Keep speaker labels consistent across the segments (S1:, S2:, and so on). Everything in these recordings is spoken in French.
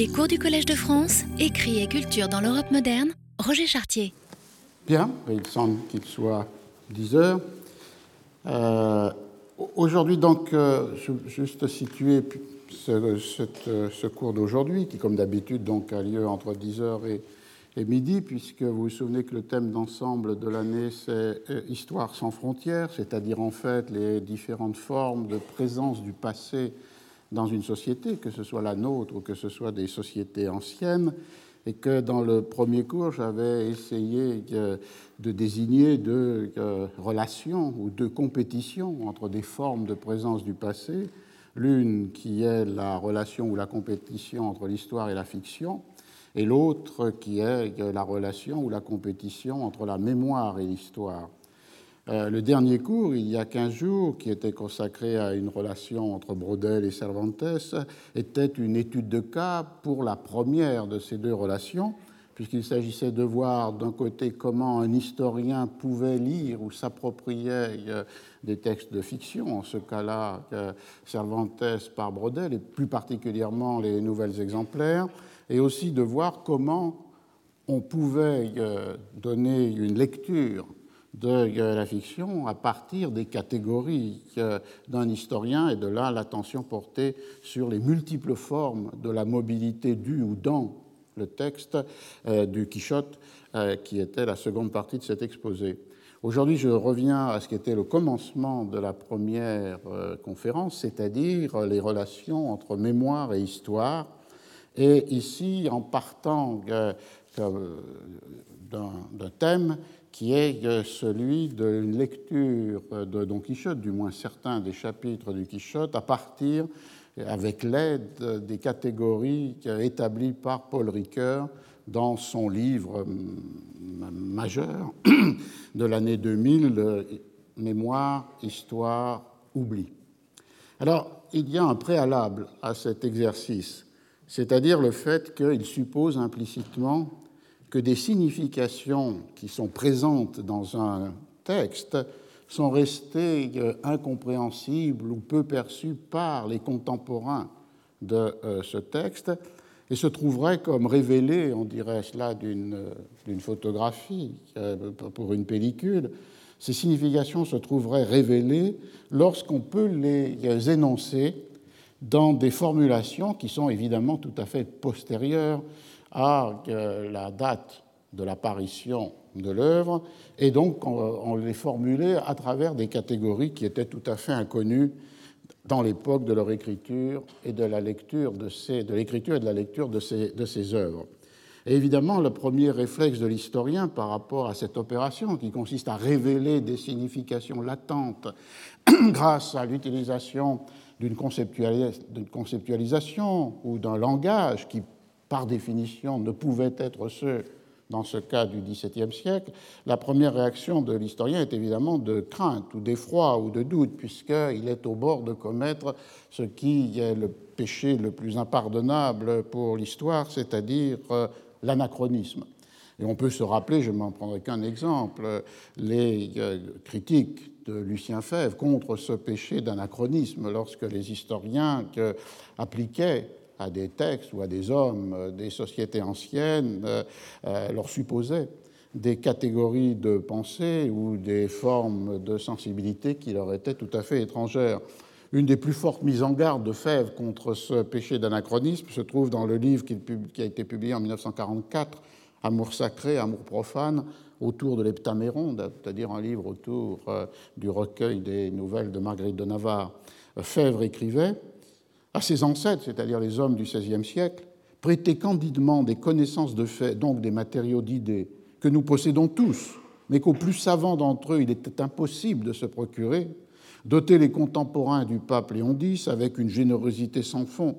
S1: Les cours du Collège de France, écrit et culture dans l'Europe moderne, Roger Chartier.
S2: Bien, il semble qu'il soit 10 heures. Euh, aujourd'hui, donc, euh, juste situer ce, ce cours d'aujourd'hui, qui, comme d'habitude, donc a lieu entre 10 heures et, et midi, puisque vous vous souvenez que le thème d'ensemble de l'année, c'est euh, Histoire sans frontières, c'est-à-dire en fait les différentes formes de présence du passé dans une société, que ce soit la nôtre ou que ce soit des sociétés anciennes, et que dans le premier cours, j'avais essayé de désigner deux euh, relations ou deux compétitions entre des formes de présence du passé, l'une qui est la relation ou la compétition entre l'histoire et la fiction, et l'autre qui est la relation ou la compétition entre la mémoire et l'histoire. Euh, le dernier cours, il y a 15 jours, qui était consacré à une relation entre Brodel et Cervantes, était une étude de cas pour la première de ces deux relations, puisqu'il s'agissait de voir d'un côté comment un historien pouvait lire ou s'approprier euh, des textes de fiction, en ce cas-là Cervantes par Brodel, et plus particulièrement les nouvelles exemplaires, et aussi de voir comment on pouvait euh, donner une lecture de euh, la fiction à partir des catégories euh, d'un historien, et de là l'attention portée sur les multiples formes de la mobilité du ou dans le texte du Quichotte, qui était la seconde partie de cet exposé. Aujourd'hui, je reviens à ce qui était le commencement de la première conférence, c'est-à-dire les relations entre mémoire et histoire, et ici, en partant euh, d'un thème qui est celui d'une lecture de Don Quichotte, du moins certains des chapitres du Quichotte, à partir, avec l'aide des catégories établies par Paul Ricoeur dans son livre majeur de l'année 2000, Mémoire, Histoire, Oubli. Alors, il y a un préalable à cet exercice c'est-à-dire le fait qu'il suppose implicitement que des significations qui sont présentes dans un texte sont restées euh, incompréhensibles ou peu perçues par les contemporains de euh, ce texte et se trouveraient comme révélées, on dirait cela d'une photographie euh, pour une pellicule, ces significations se trouveraient révélées lorsqu'on peut les énoncer dans des formulations qui sont évidemment tout à fait postérieures à euh, la date de l'apparition de l'œuvre, et donc on, les formulait à travers des catégories qui étaient tout à fait inconnues dans l'époque de leur écriture et de la lecture de, ces, de l'écriture et de la lecture de ces, de ces œuvres. Et évidemment, le premier réflexe de l'historien par rapport à cette opération, qui consiste à révéler des significations latentes grâce à l'utilisation d'une conceptualisation ou d'un langage qui, par définition, ne pouvait être ceux dans ce cas du XVIIe siècle, la première réaction de l'historien est évidemment de crainte ou d'effroi ou de doute, puisqu'il est au bord de commettre ce qui est le péché le plus impardonnable pour l'histoire, c'est-à-dire euh, l'anachronisme. Et on peut se rappeler, je m'en prendrai qu'un exemple, les euh, critiques de Lucien Fèvre contre ce péché d'anachronisme lorsque les historiens appliquaient à des textes ou à des hommes euh, des sociétés anciennes euh, leur supposaient des catégories de pensée ou des formes de sensibilité qui leur étaient tout à fait étrangères. Une des plus fortes mises en garde de Fèvre contre ce péché d'anachronisme se trouve dans le livre qui a été publié en 1944 Amour sacré, amour profane, autour de l'Heptaméron, c'est-à-dire un livre autour euh, du recueil des nouvelles de Marguerite de Navarre. Fèvre écrivait à ses ancêtres, c'est-à-dire les hommes du XVIe siècle, prêtez candidement des connaissances de faits, donc des matériaux d'idées, que nous possédons tous, mais qu'aux plus savants d'entre eux il était impossible de se procurer, doter les contemporains du pape Léon X avec une générosité sans fond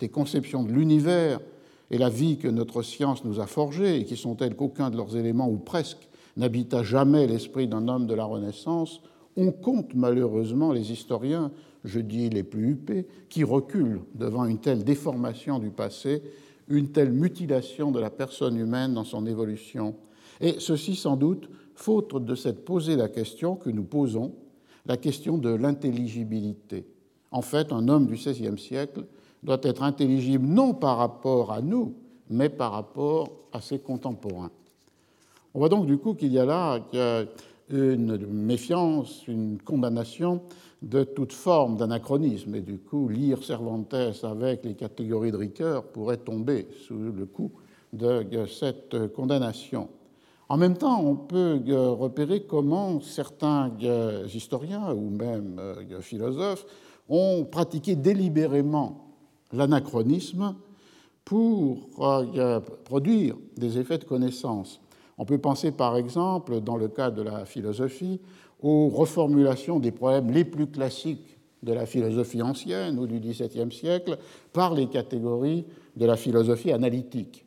S2: des conceptions de l'univers et la vie que notre science nous a forgée, et qui sont telles qu'aucun de leurs éléments, ou presque, n'habita jamais l'esprit d'un homme de la Renaissance, on compte malheureusement les historiens, je dis les plus huppés, qui reculent devant une telle déformation du passé, une telle mutilation de la personne humaine dans son évolution. Et ceci sans doute faute de cette poser la question que nous posons, la question de l'intelligibilité. En fait, un homme du XVIe siècle doit être intelligible non par rapport à nous, mais par rapport à ses contemporains. On voit donc du coup qu'il y a là une méfiance, une condamnation de toute forme d'anachronisme. Et du coup, lire Cervantes avec les catégories de Ricoeur pourrait tomber sous le coup de cette condamnation. En même temps, on peut repérer comment certains historiens ou même philosophes ont pratiqué délibérément l'anachronisme pour euh, produire des effets de connaissance. On peut penser par exemple, dans le cas de la philosophie, aux reformulations des problèmes les plus classiques de la philosophie ancienne ou du XVIIe siècle par les catégories de la philosophie analytique.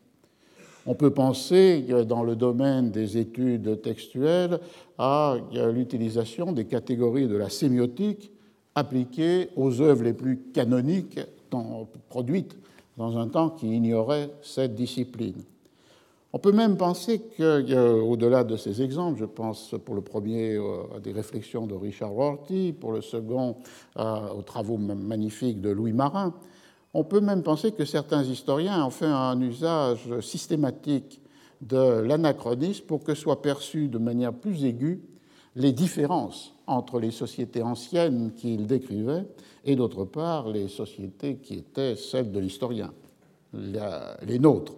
S2: On peut penser, dans le domaine des études textuelles, à l'utilisation des catégories de la sémiotique appliquées aux œuvres les plus canoniques produites dans un temps qui ignorait cette discipline. On peut même penser qu'au-delà de ces exemples, je pense pour le premier euh, à des réflexions de Richard Rorty, pour le second aux travaux magnifiques de Louis Marin, on peut même penser que certains historiens ont fait un usage systématique de l'anachronisme pour que soient perçues de manière plus aiguë les différences entre les sociétés anciennes qu'ils décrivaient et d'autre part les sociétés qui étaient celles de l'historien, les nôtres.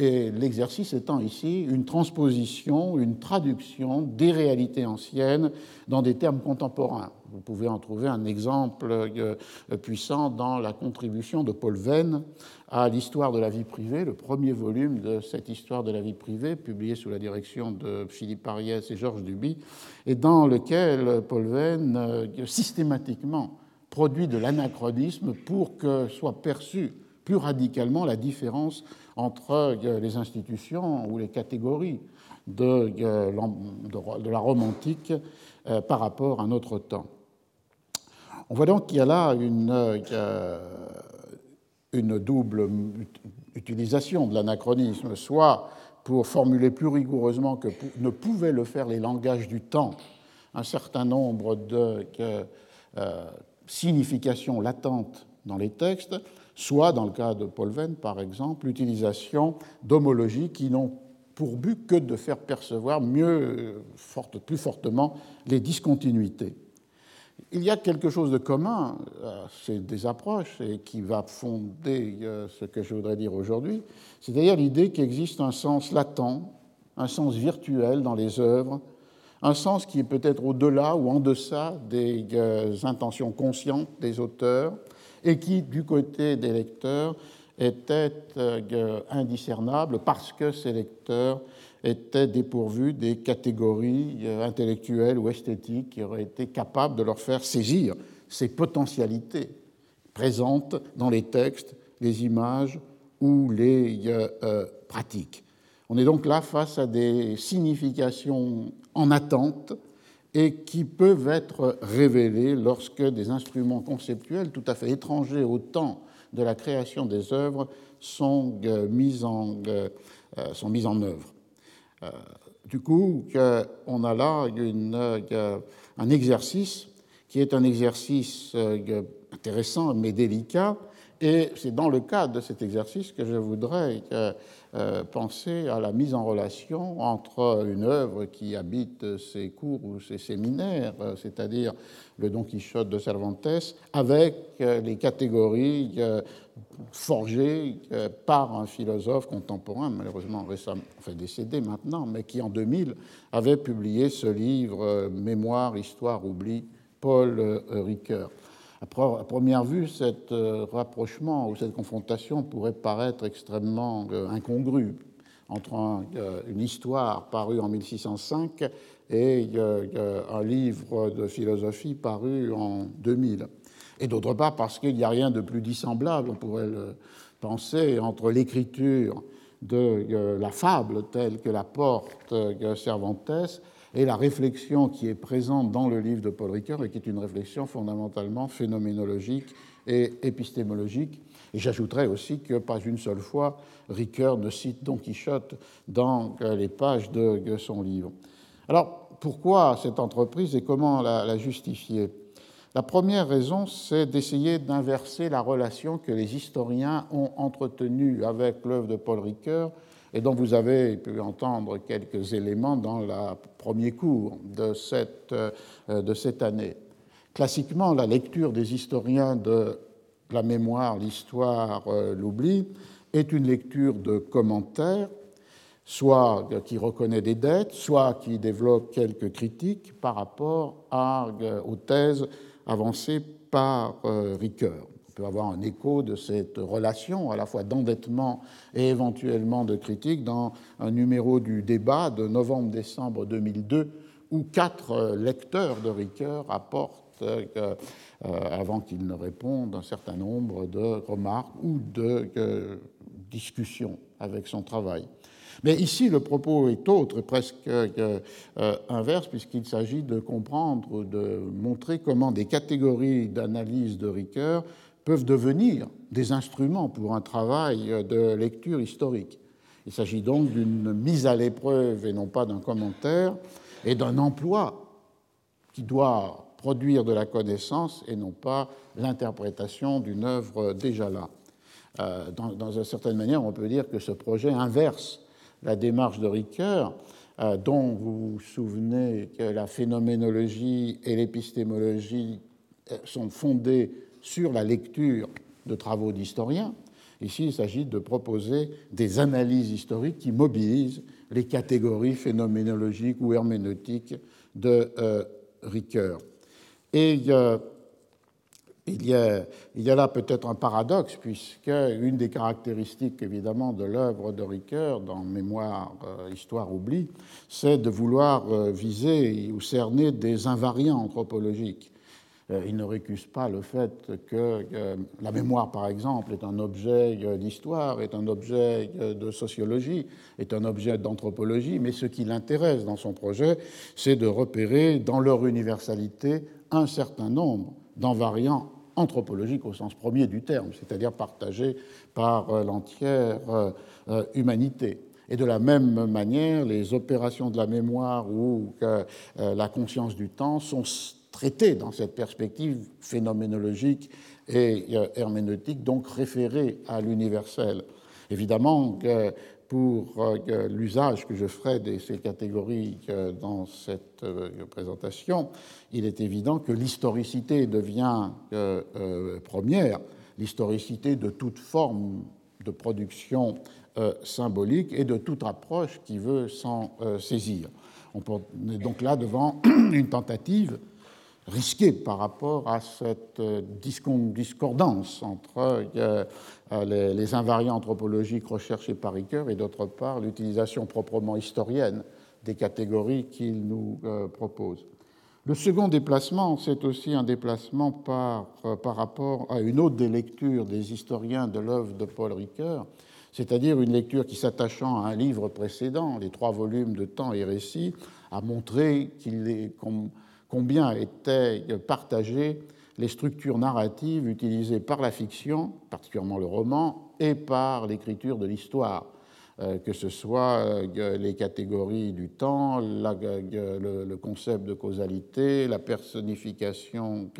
S2: Et l'exercice étant ici une transposition, une traduction des réalités anciennes dans des termes contemporains. Vous pouvez en trouver un exemple euh, puissant dans la contribution de Paul Venn à l'histoire de la vie privée, le premier volume de cette histoire de la vie privée, publié sous la direction de Philippe Ariès et Georges Duby, et dans lequel Paul Venn euh, systématiquement produit de l'anachronisme pour que soit perçue plus radicalement la différence entre euh, les institutions ou les catégories de, euh, la romantique euh, par rapport à notre temps. On voit donc qu'il y a là une double utilisation de l'anachronisme, soit pour formuler plus rigoureusement que ne pouvaient le faire les langages du temps un certain nombre de significations latentes dans les textes, soit, dans le cas de Paul Venn, par exemple, l'utilisation d'homologies qui n'ont pour but que de faire percevoir mieux, plus fortement les discontinuités. Il y a quelque chose de commun à ces des approches et qui va fonder euh, ce que je voudrais dire aujourd'hui, c'est-à-dire l'idée qu'il existe un sens latent, un sens virtuel dans les œuvres, un sens qui est peut-être au-delà ou en deçà des euh, intentions conscientes des auteurs, et qui, du côté des lecteurs, était euh, indiscernable parce que ces lecteurs étaient dépourvus des catégories euh, intellectuelles ou esthétiques qui auraient été capables de leur faire saisir ces potentialités présentes dans les textes, les images ou les euh, pratiques. On est donc là face à des significations en attente et qui peuvent être révélés lorsque des instruments conceptuels tout à fait étrangers au temps de la création des œuvres sont euh, mis en, euh, euh, mis en œuvre. Du coup, on a là un exercice qui est un exercice intéressant mais délicat, et c'est dans le cadre de cet exercice que je voudrais penser à la mise en relation entre une œuvre qui habite ses cours ou ses séminaires, euh, c'est-à-dire le Don Quichotte de Cervantes, avec euh, les catégories forgées par un philosophe contemporain, malheureusement décédé maintenant, mais qui en 2000 avait publié ce livre Mémoire, Histoire, Oubli, Paul Ricoeur. À première vue, cet euh, rapprochement ou cette confrontation pourrait paraître extrêmement euh, incongru entre euh, une histoire parue en 1605 et un livre de philosophie paru en 2000. Et d'autre part, parce qu'il n'y a rien de plus dissemblable, on pourrait le penser, entre l'écriture de la fable telle que la porte Cervantes et la réflexion qui est présente dans le livre de Paul Ricoeur et qui est une réflexion fondamentalement phénoménologique et épistémologique. Et j'ajouterais aussi que pas une seule fois Ricoeur ne cite Don Quichotte dans les pages de son livre. Alors pourquoi cette entreprise et comment la, justifier? La première raison, c'est d'essayer d'inverser la relation que les historiens ont entretenue avec l'œuvre de Paul Ricoeur et dont vous avez pu entendre quelques éléments dans le premier cours de cette, euh, de cette année. Classiquement, la lecture des historiens de la mémoire, l'histoire, euh, l'oubli est une lecture de commentaires, soit qui reconnaît des dettes, soit qui développe quelques critiques par rapport euh, aux thèses avancées par Ricoeur peut avoir un écho de cette relation à la fois d'endettement et éventuellement de critique dans un numéro du débat de novembre-décembre 2002 où quatre lecteurs de Ricoeur apportent, euh, avant qu'il ne réponde, un certain nombre de remarques ou de euh, discussions avec son travail. Mais ici, le propos est autre, presque euh, inverse, puisqu'il s'agit de comprendre, de montrer comment des catégories d'analyse de Ricoeur peuvent devenir des instruments pour un travail de lecture historique. Il s'agit donc d'une mise à l'épreuve et non pas d'un commentaire, et d'un emploi qui doit produire de la connaissance et non pas l'interprétation d'une œuvre déjà là. Euh, dans, une certaine manière, on peut dire que ce projet inverse la démarche de Ricoeur, euh, dont vous vous souvenez que la phénoménologie et l'épistémologie euh, sont fondées sur la lecture de travaux d'historiens. Ici, il s'agit de proposer des analyses historiques qui mobilisent les catégories phénoménologiques ou herméneutiques de euh, Ricoeur. Et euh, il, y a, là peut-être un paradoxe, puisque une des caractéristiques évidemment de l'œuvre de Ricoeur dans Mémoire, euh, Histoire, Oubli, c'est de vouloir viser ou cerner des invariants anthropologiques. Euh, il ne récuse pas le fait que la mémoire, par exemple, est un objet euh, d'histoire, est un objet euh, de sociologie, est un objet d'anthropologie, mais ce qui l'intéresse dans son projet, c'est de repérer dans leur universalité un certain nombre d'invariants anthropologiques au sens premier du terme, c'est-à-dire partagés par l'entière humanité. Et de la même manière, les opérations de la mémoire ou la conscience du temps sont traité dans cette perspective phénoménologique et euh, herméneutique, donc référé à l'universel. Évidemment pour euh, l'usage que je ferai de ces catégories euh, dans cette présentation, il est évident que l'historicité devient première, l'historicité de toute forme de production symbolique et de toute approche qui veut s'en saisir. On est donc là devant une tentative risqué par rapport à cette euh, discordance entre euh, les invariants anthropologiques recherchés par Ricoeur et d'autre part l'utilisation proprement historienne des catégories qu'il nous euh, propose. Le second déplacement, c'est aussi un déplacement par, par rapport à une autre des lectures des historiens de l'œuvre de Paul Ricoeur, c'est-à-dire une lecture qui, s'attachant à un livre précédent, les trois volumes de Temps et Récits, a montré qu'il est, combien étaient partagées les structures narratives utilisées par la fiction, particulièrement le roman, et par l'écriture de l'histoire, euh, que ce soit euh, les catégories du temps, le, concept de causalité, la personnification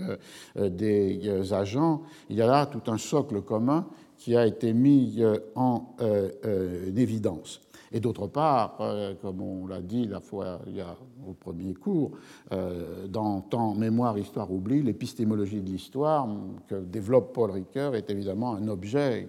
S2: euh, des agents. Il y a là tout un socle commun qui a été mis en évidence. Et d'autre part, euh, comme on l'a dit la fois au premier cours, euh, dans Temps, Mémoire, Histoire, Oubli, l'épistémologie de l'histoire que développe Paul Ricoeur est évidemment un objet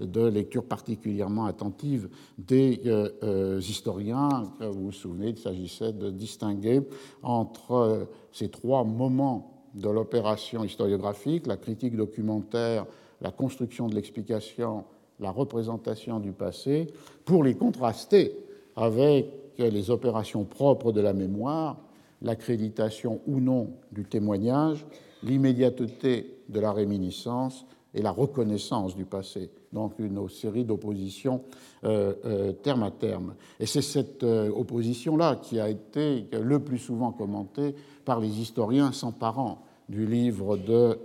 S2: de lecture particulièrement attentive des euh, historiens. Vous vous souvenez, il s'agissait de distinguer entre ces trois moments de l'opération historiographique, la critique documentaire, la construction de l'explication la représentation du passé pour les contraster avec les opérations propres de la mémoire, l'accréditation ou non du témoignage, l'immédiateté de la réminiscence et la reconnaissance du passé. Donc une série d'oppositions euh, euh, terme à terme. Et c'est cette euh, opposition-là qui a été le plus souvent commentée par les historiens s'emparant du livre de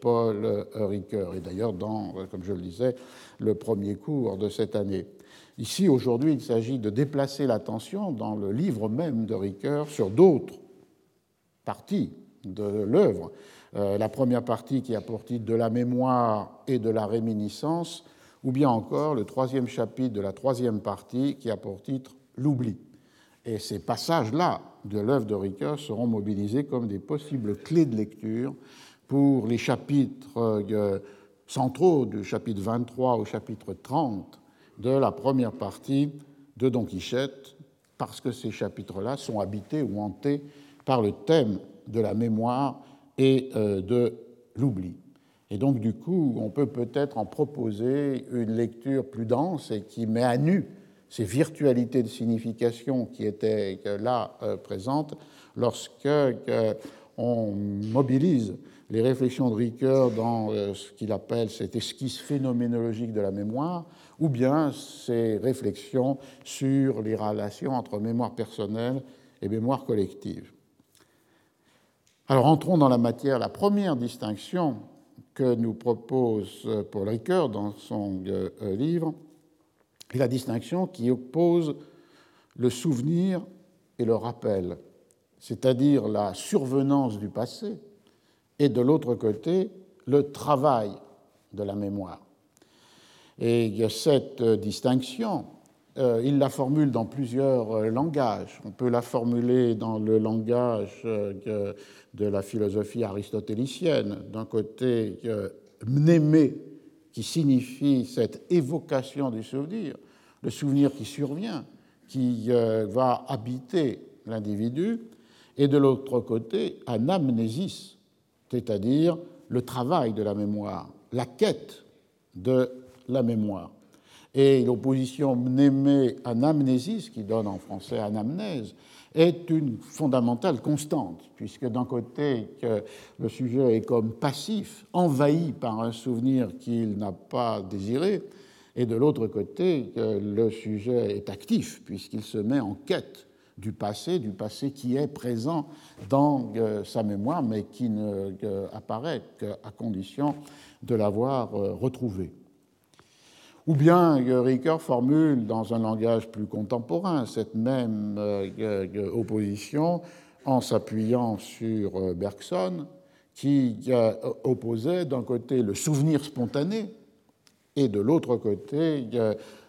S2: Paul Ricoeur. Et d'ailleurs, dans, comme je le disais, le premier cours de cette année. Ici, aujourd'hui, il s'agit de déplacer l'attention dans le livre même de Ricoeur sur d'autres parties de l'œuvre, euh, la première partie qui a pour titre De la mémoire et de la réminiscence, ou bien encore le troisième chapitre de la troisième partie qui a pour titre L'oubli. Et ces passages-là de l'œuvre de Ricoeur seront mobilisés comme des possibles clés de lecture pour les chapitres euh, centraux du chapitre 23 au chapitre 30 de la première partie de Don Quichotte, parce que ces chapitres-là sont habités ou hantés par le thème de la mémoire et euh, de l'oubli. Et donc, du coup, on peut peut-être en proposer une lecture plus dense et qui met à nu ces virtualités de signification qui étaient là euh, présentes lorsque on mobilise les réflexions de Ricoeur dans euh, ce qu'il appelle cette esquisse phénoménologique de la mémoire, ou bien ses réflexions sur les relations entre mémoire personnelle et mémoire collective. Alors entrons dans la matière. La première distinction que nous propose Paul Ricoeur dans son euh, livre est la distinction qui oppose le souvenir et le rappel, c'est-à-dire la survenance du passé, et de l'autre côté, le travail de la mémoire. Et cette distinction euh, il la formule dans plusieurs euh, langages. On peut la formuler dans le langage euh, de la philosophie aristotélicienne. D'un côté, mnémé, qui signifie cette évocation du souvenir, le souvenir qui survient, qui va habiter l'individu, et de l'autre côté, anamnésis, c'est-à-dire le travail de la mémoire, la quête de la mémoire. Et l'opposition mnémé-anamnésis, qui donne en français anamnèse, est une fondamentale constante, puisque d'un côté, le sujet est comme passif, envahi par un souvenir qu'il n'a pas désiré, et de l'autre côté, le sujet est actif, puisqu'il se met en quête du passé, du passé qui est présent dans euh, sa mémoire, mais qui ne euh, apparaît qu'à condition de l'avoir euh, retrouvé. Ou bien Ricoeur formule dans un langage plus contemporain cette même euh, opposition en s'appuyant sur euh, Bergson, qui opposait d'un côté le souvenir spontané et de l'autre côté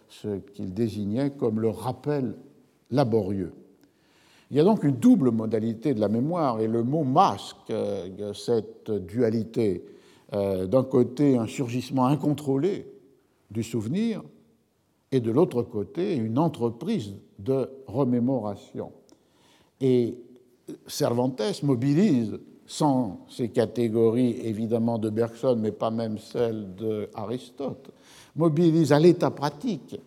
S2: ce qu'il désignait comme le rappel laborieux. Il y a donc une double modalité de la mémoire et le mot masque euh, cette dualité. D'un côté, un surgissement incontrôlé du souvenir et de l'autre côté une entreprise de remémoration. Et Cervantes mobilise, sans ces catégories évidemment de Bergson, mais pas même celles d'Aristote, mobilise à l'état pratique,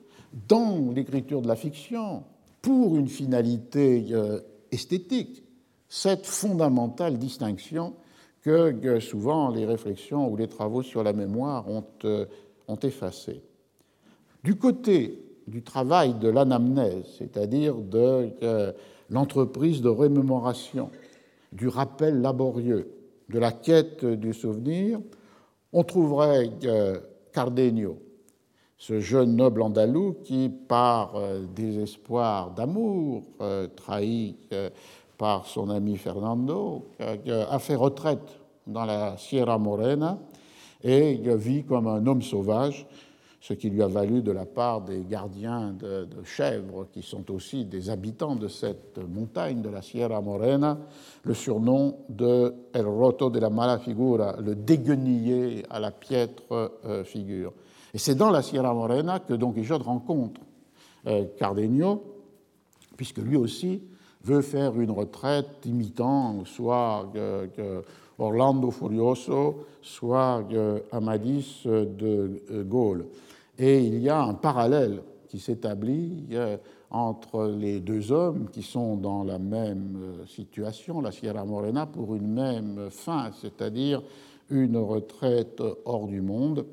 S2: dans l'écriture de la fiction, pour une finalité euh, esthétique, cette fondamentale distinction que souvent les réflexions ou les travaux sur la mémoire ont euh, ont effacé. Du côté du travail de l'anamnèse, c'est-à-dire de euh, l'entreprise de remémoration, du rappel laborieux, de la quête du souvenir, on trouverait euh, Cardenio, ce jeune noble andalou qui, par euh, désespoir d'amour, trahi par son ami Fernando, a fait retraite dans la Sierra Morena et vit comme un homme sauvage, ce qui lui a valu de la part des gardiens de, chèvres, qui sont aussi des habitants de cette montagne de la Sierra Morena, le surnom de El Roto de la Mala Figura, le déguenillé à la piètre euh, figure. Et c'est dans la Sierra Morena que Don Quichotte rencontre euh, Cardenio, puisque lui aussi veut faire une retraite imitant soit que Orlando Furioso, soit euh, Amadis de euh, Gaulle. Et il y a un parallèle qui s'établit euh, entre les deux hommes qui sont dans la même situation, la Sierra Morena, pour une même fin, c'est-à-dire une retraite hors du monde.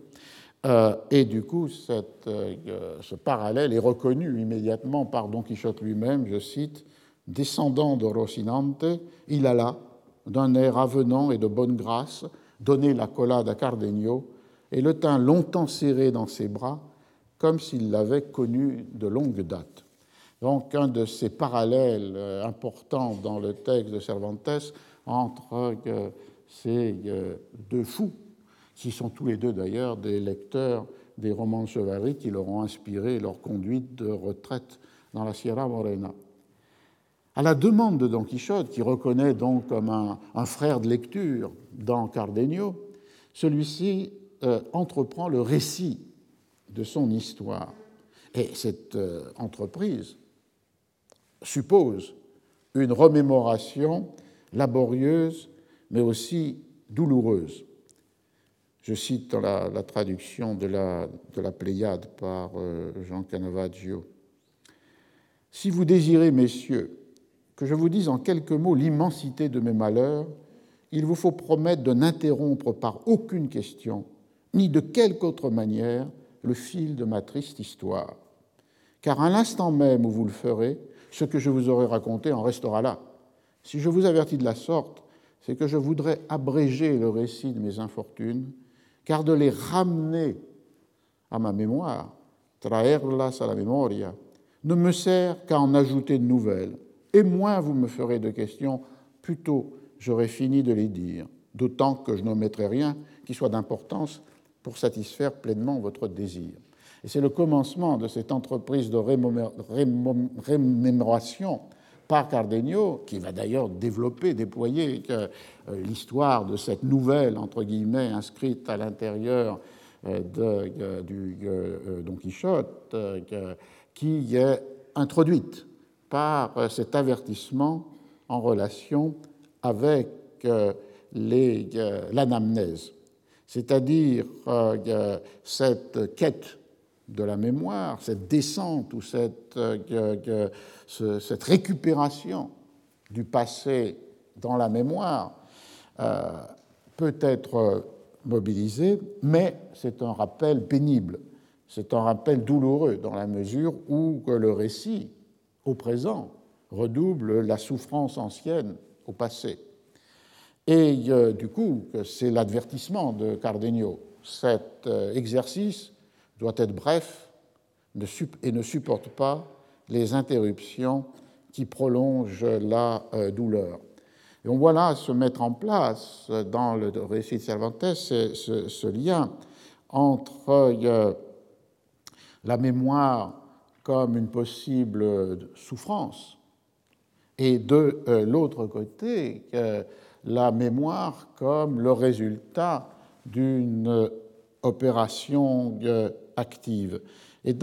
S2: et du coup, ce parallèle est reconnu immédiatement par Don Quichotte lui-même, je cite, Descendant de Rocinante, il alla, d'un air avenant et de bonne grâce, donner la collade à Cardenio et le tint longtemps serré dans ses bras, comme s'il l'avait connu de longue date. Donc un de ces parallèles euh, importants dans le texte de Cervantes entre euh, ces deux fous, qui sont tous les deux d'ailleurs des lecteurs des romans de chevalerie qui leur ont inspiré leur conduite de retraite dans la Sierra Morena. À la demande de Don Quichotte, qui reconnaît donc comme un, frère de lecture dans Cardenio, celui-ci euh, entreprend le récit de son histoire. Et cette euh, entreprise suppose une remémoration laborieuse, mais aussi douloureuse. Je cite dans la, traduction de la, de la, Pléiade par euh, Jean Canavaggio. Si vous désirez, messieurs, que je vous dise en quelques mots l'immensité de mes malheurs, il vous faut promettre de n'interrompre par aucune question, ni de quelque autre manière, le fil de ma triste histoire. Car à l'instant même où vous le ferez, ce que je vous aurai raconté en restera là. Si je vous avertis de la sorte, c'est que je voudrais abréger le récit de mes infortunes car de les ramener à ma mémoire, traerlas a la memoria, ne me sert qu'à en ajouter de nouvelles. Et moins vous me ferez de questions, plus tôt j'aurai fini de les dire, d'autant que je n'omettrai rien qui soit d'importance pour satisfaire pleinement votre désir. Et c'est le commencement de cette entreprise de rémémoration par Cardenio, qui va d'ailleurs développer, déployer euh, l'histoire de cette nouvelle, entre guillemets, inscrite à l'intérieur euh, euh, du Don Quichotte, qui est introduite par cet avertissement en relation avec l'anamnèse, c'est-à-dire cette quête de la mémoire, cette descente ou cette, euh, cette récupération du passé dans la mémoire euh, peut être mobilisée, mais c'est un rappel pénible, c'est un rappel douloureux dans la mesure où le récit au présent redouble la souffrance ancienne au passé. Et euh, du coup, c'est l'advertissement de Cardenio. Cet exercice doit être bref et ne supporte pas les interruptions qui prolongent la euh, douleur. Et on voit là se mettre en place dans le récit de Cervantes ce, lien entre euh, la mémoire comme une possible souffrance et de euh, l'autre côté la mémoire comme le résultat d'une opération active. Et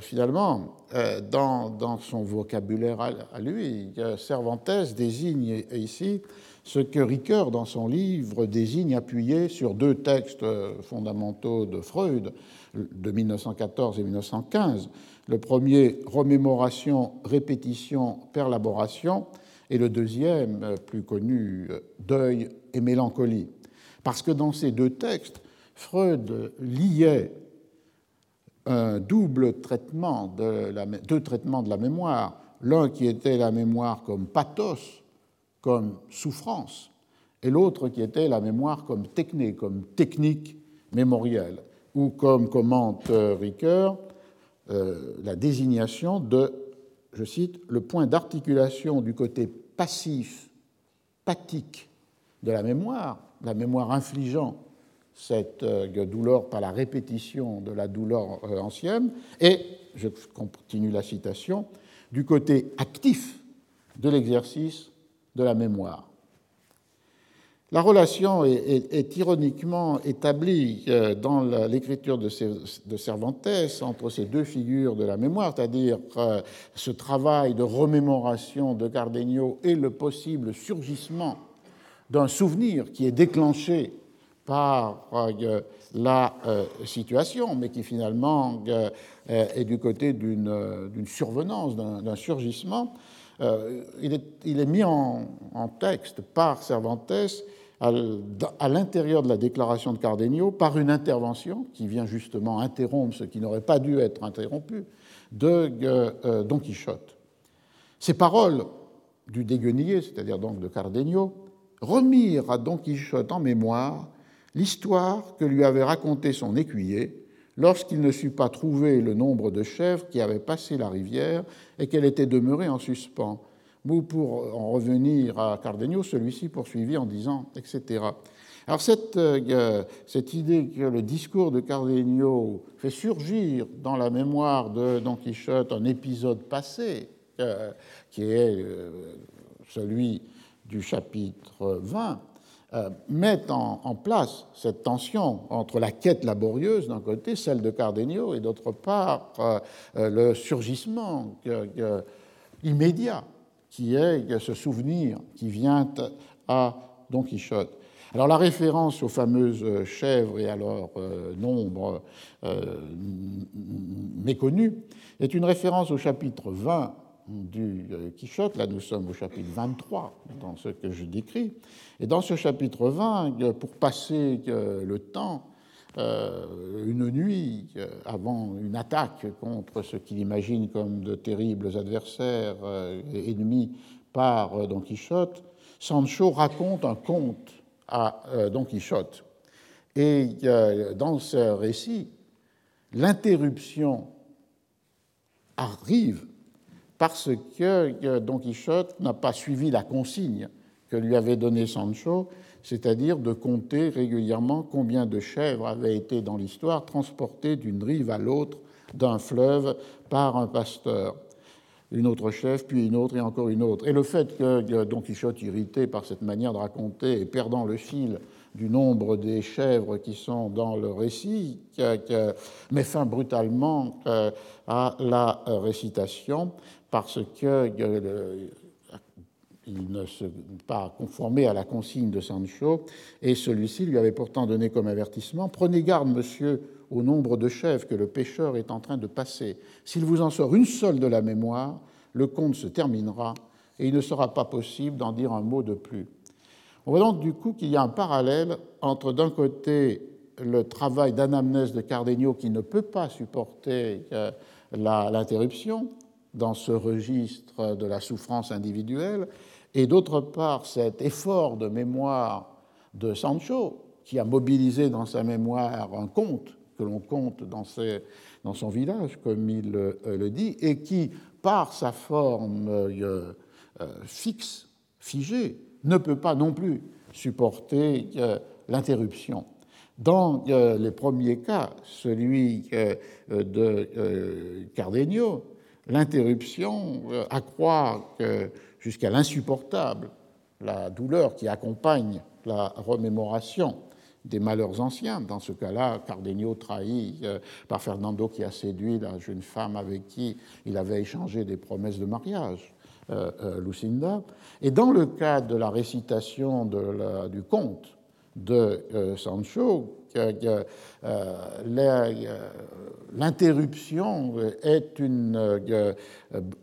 S2: finalement, euh, dans, son vocabulaire à, lui, Cervantes désigne ici ce que Ricoeur, dans son livre, désigne appuyé sur deux textes fondamentaux de Freud, de 1914 et 1915. Le premier, remémoration, répétition, perlaboration, et le deuxième, plus connu, deuil et mélancolie. Parce que dans ces deux textes, Freud liait un double traitement de la, deux traitements de la mémoire, l'un qui était la mémoire comme pathos, comme souffrance, et l'autre qui était la mémoire comme techné, comme technique mémorielle, ou comme commente Ricoeur, euh, la désignation de, je cite, le point d'articulation du côté passif, pathique de la mémoire, la mémoire infligeant cette euh, douleur par la répétition de la douleur euh, ancienne, et, je continue la citation, du côté actif de l'exercice de la mémoire. La relation est, ironiquement établie euh, dans l'écriture de Cervantes entre ces deux figures de la mémoire, c'est-à-dire ce travail de remémoration de Cardenio et le possible surgissement d'un souvenir qui est déclenché par euh, la euh, situation, mais qui finalement euh, est du côté d'une survenance, d'un surgissement. Il est, il, est, mis en, texte par Cervantes à l'intérieur de la déclaration de Cardenio par une intervention qui vient justement interrompre ce qui n'aurait pas dû être interrompu de Don Quichotte. Ces paroles du déguenillé, c'est-à-dire donc de Cardenio, remirent à Don Quichotte en mémoire l'histoire que lui avait racontée son écuyer lorsqu'il ne sut pas trouver le nombre de chèvres qui avaient passé la rivière et qu'elle était demeurée en suspens. Ou pour en revenir à Cardenio, celui-ci poursuivit en disant, etc. Alors cette, euh, cette, idée que le discours de Cardenio fait surgir dans la mémoire de Don Quichotte un épisode passé, euh, qui est euh, celui du chapitre 20, met en, place cette tension entre la quête laborieuse d'un côté, celle de Cardenio, et d'autre part le surgissement immédiat qui est ce souvenir qui vient à Don Quichotte. Alors la référence aux fameuses chèvres et à leur euh, nombre euh, méconnu est une référence au chapitre 20 du euh, Quichotte. Là, nous sommes au chapitre 23 dans ce que je décris. Et dans ce chapitre 20, pour passer le temps, une nuit avant une attaque contre ce qu'il imagine comme de terribles adversaires ennemis par Don Quichotte, Sancho raconte un conte à euh, Don Quichotte. Et dans ce récit, l'interruption arrive parce que Don Quichotte n'a pas suivi la consigne que lui avait donnée Sancho, c'est-à-dire de compter régulièrement combien de chèvres avaient été dans l'histoire transportées d'une rive à l'autre d'un fleuve par un pasteur une autre chef, puis une autre et encore une autre. Et le fait que Don Quichotte, irrité par cette manière de raconter et perdant le fil du nombre des chèvres qui sont dans le récit, met fin brutalement euh, à la récitation parce que il ne se pas conformé à la consigne de Sancho, et celui-ci lui avait pourtant donné comme avertissement Prenez garde, monsieur, au nombre de chèvres que le pêcheur est en train de passer. S'il vous en sort une seule de la mémoire, le conte se terminera et il ne sera pas possible d'en dire un mot de plus. On voit donc du coup qu'il y a un parallèle entre d'un côté le travail d'anamnèse de Cardenio qui ne peut pas supporter euh, l'interruption dans ce registre de la souffrance individuelle, et d'autre part cet effort de mémoire de Sancho qui a mobilisé dans sa mémoire un conte que l'on compte dans, son village, comme il euh, le dit, et qui, par sa forme euh, euh, fixe, figée, ne peut pas non plus supporter l'interruption. Dans les premiers cas, celui de Cardenio, l'interruption accroît jusqu'à l'insupportable la douleur qui accompagne la remémoration des malheurs anciens. Dans ce cas-là, Cardenio trahi euh, par Fernando qui a séduit la jeune femme avec qui il avait échangé des promesses de mariage, euh, euh, Lucinda. Et dans le cas de la récitation du conte de Sancho, l'interruption est une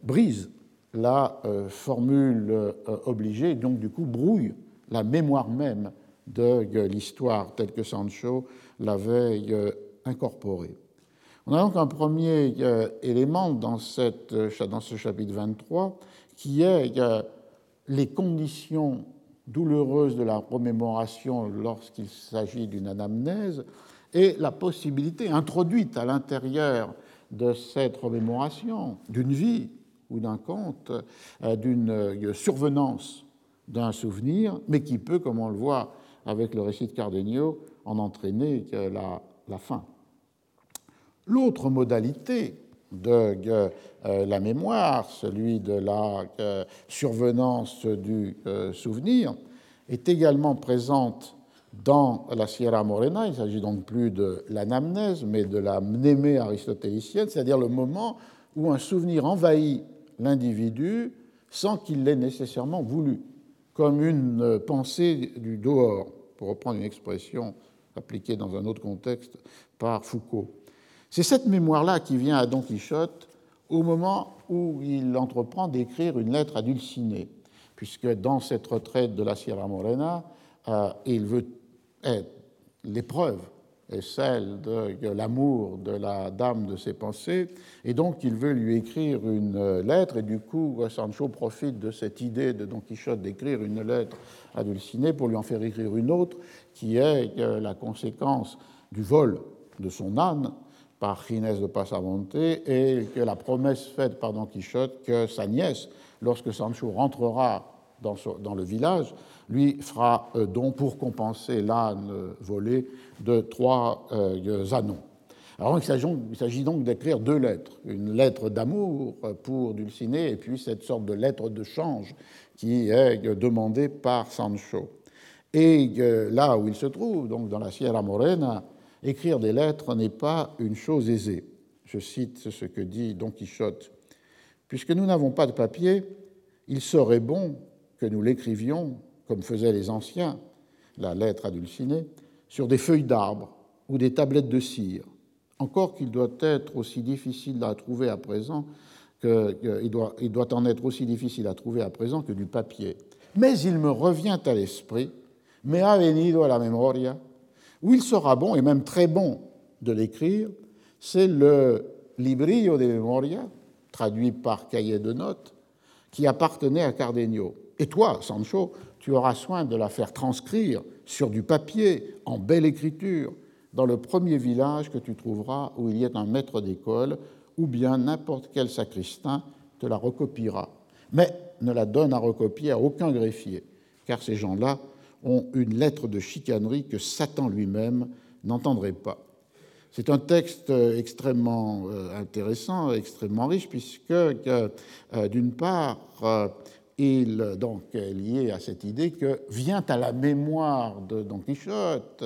S2: brise la formule obligée, donc du coup brouille la mémoire même de l'histoire telle que Sancho l'avait euh, incorporée. On a donc un premier euh, élément euh, dans ce chapitre 23 qui est les conditions douloureuses de la remémoration lorsqu'il s'agit d'une anamnèse et la possibilité introduite à l'intérieur de cette remémoration d'une vie ou d'un conte, d'une survenance d'un souvenir, mais qui peut, comme on le voit avec le récit de Cardenio, en entraîner la, la fin. L'autre modalité de euh, la mémoire, celui de la euh, survenance du euh, souvenir, est également présente dans la Sierra Morena. Il s'agit donc plus de l'anamnèse, mais de la mnémée aristotélicienne, c'est-à-dire le moment où un souvenir envahit l'individu sans qu'il l'ait nécessairement voulu, comme une pensée du dehors pour reprendre une expression appliquée dans un autre contexte par Foucault. C'est cette mémoire-là qui vient à Don Quichotte au moment où il entreprend d'écrire une lettre à Dulcinée, puisque dans cette retraite de la Sierra Morena, euh, il veut être l'épreuve est celle de l'amour de la dame de ses pensées, et donc il veut lui écrire une lettre, et du coup Sancho profite de cette idée de Don Quichotte d'écrire une lettre à Dulcinée pour lui en faire écrire une autre, qui est la conséquence du vol de son âne par Ginès de Passamonte, et que la promesse faite par Don Quichotte que sa nièce lorsque Sancho rentrera dans, le village, lui fera don pour compenser l'âne volé de trois anneaux. Alors il s'agit donc d'écrire deux lettres, une lettre d'amour pour Dulcinée et puis cette sorte de lettre de change qui est demandée par Sancho. Et là où il se trouve, donc dans la Sierra Morena, écrire des lettres n'est pas une chose aisée. Je cite ce que dit Don Quichotte. Puisque nous n'avons pas de papier, il serait bon que nous l'écrivions, comme faisaient les anciens, la lettre à Dulcinée, sur des feuilles d'arbre ou des tablettes de cire. Encore qu'il doit être aussi difficile à trouver à présent doit en être aussi difficile à trouver à présent que du papier. Mais il me revient à l'esprit me ha venido a la memoria, où il sera bon, et même très bon, de l'écrire, c'est le Librillo de Memoria, traduit par cahier de notes, qui appartenait à Cardenio. Et toi, Sancho, tu auras soin de la faire transcrire sur du papier, en belle écriture, dans le premier village que tu trouveras où il y ait un maître d'école, ou bien n'importe quel sacristain te la recopiera. Mais ne la donne à recopier à aucun greffier, car ces gens-là ont une lettre de chicanerie que Satan lui-même n'entendrait pas. C'est un texte extrêmement euh, intéressant, extrêmement riche, puisque, euh, d'une part, euh, il donc, est lié à cette idée que vient à la mémoire de Don Quichotte,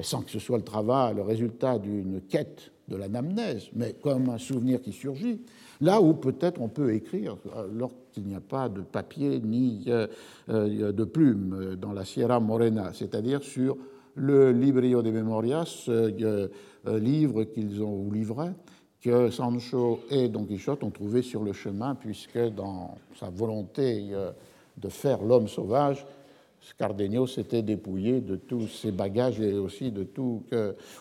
S2: sans que ce soit le travail, le résultat d'une quête de l'anamnèse, mais comme un souvenir qui surgit, là où peut-être on peut écrire, lorsqu'il n'y a pas de papier ni euh, euh, de plume dans la Sierra Morena, c'est-à-dire sur le Librio de Memorias, euh, livre qu'ils ont, ou Sancho et Don Quichotte ont trouvé sur le chemin, puisque dans sa volonté de faire l'homme sauvage, Cardenio s'était dépouillé de tous ses bagages et aussi de tout,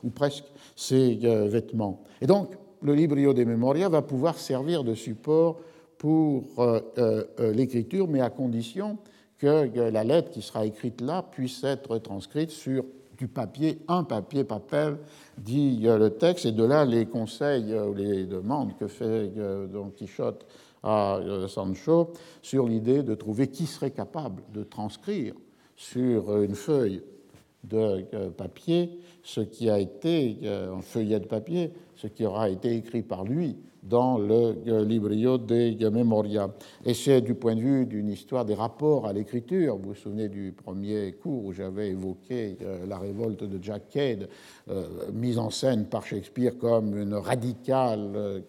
S2: ou presque, ses euh, vêtements. Et donc, le Librio de Memoria va pouvoir servir de support pour euh, euh, l'écriture, mais à condition que la lettre qui sera écrite là puisse être transcrite sur du papier, un papier papel, dit le texte, et de là les conseils ou les demandes que fait Don Quichotte à Sancho sur l'idée de trouver qui serait capable de transcrire sur une feuille de euh, papier ce qui a été, euh, un feuillet de papier, ce qui aura été écrit par lui dans le euh, Librio de Memoria. Et c'est du point de vue d'une histoire des rapports à l'écriture. Vous vous souvenez du premier cours où j'avais évoqué la révolte de Jack Cade, mise en scène par Shakespeare comme une radicale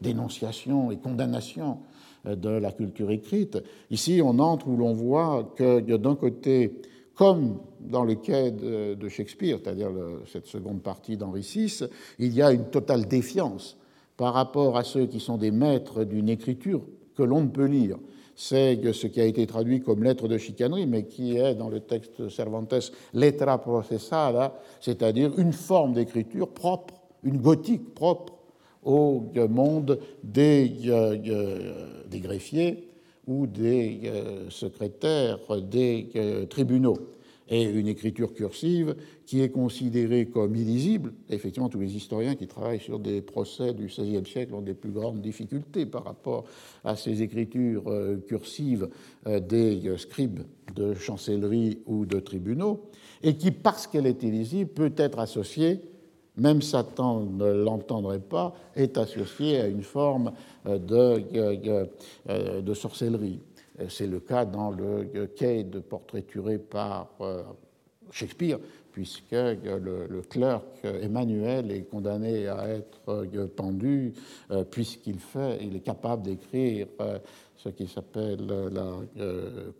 S2: dénonciation et condamnation de la culture écrite. Ici, on entre où l'on voit que d'un côté, comme dans le quai de Shakespeare, c'est-à-dire cette seconde partie d'Henri VI, il y a une totale défiance par rapport à ceux qui sont des maîtres d'une écriture que l'on ne peut lire. C'est ce qui a été traduit comme lettre de chicanerie, mais qui est dans le texte Cervantes letra processada, c'est-à-dire une forme d'écriture propre, une gothique propre au monde des, euh, euh, des greffiers ou des euh, secrétaires des tribunaux et une écriture cursive qui est considérée comme illisible. Effectivement, tous les historiens qui travaillent sur des procès du XVIe siècle ont des plus grandes difficultés par rapport à ces écritures cursives des scribes de chancellerie ou de tribunaux, et qui, parce qu'elle est illisible, peut être associée même Satan ne l'entendrait pas, est associé à une forme euh, de, euh, de sorcellerie. C'est le cas dans le quai de portraituré par euh, Shakespeare, puisque le, clerc Emmanuel est condamné à être pendu, puisqu'il il est capable d'écrire ce qui s'appelle la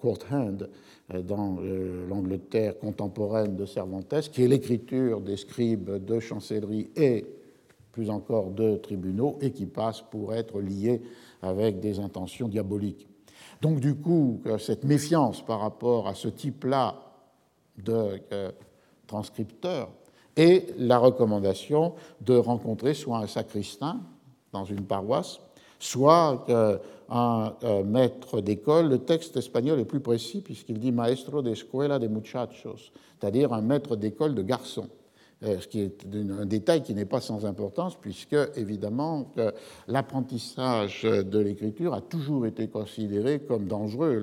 S2: court hand, euh, dans euh, l'Angleterre contemporaine de Cervantes, qui est l'écriture des scribes de chancellerie et plus encore de tribunaux, et qui passe pour être lié avec des intentions diaboliques. Donc du coup, euh, cette méfiance par rapport à ce type-là de transcripteur et la recommandation de rencontrer soit un sacristain dans une paroisse, soit un euh, maître d'école. Le texte espagnol est plus précis puisqu'il dit maestro de escuela de muchachos, c'est-à-dire un maître d'école de garçons. euh, ce qui est un détail qui n'est pas sans importance, puisque, évidemment, l'apprentissage de l'écriture a toujours été considéré comme dangereux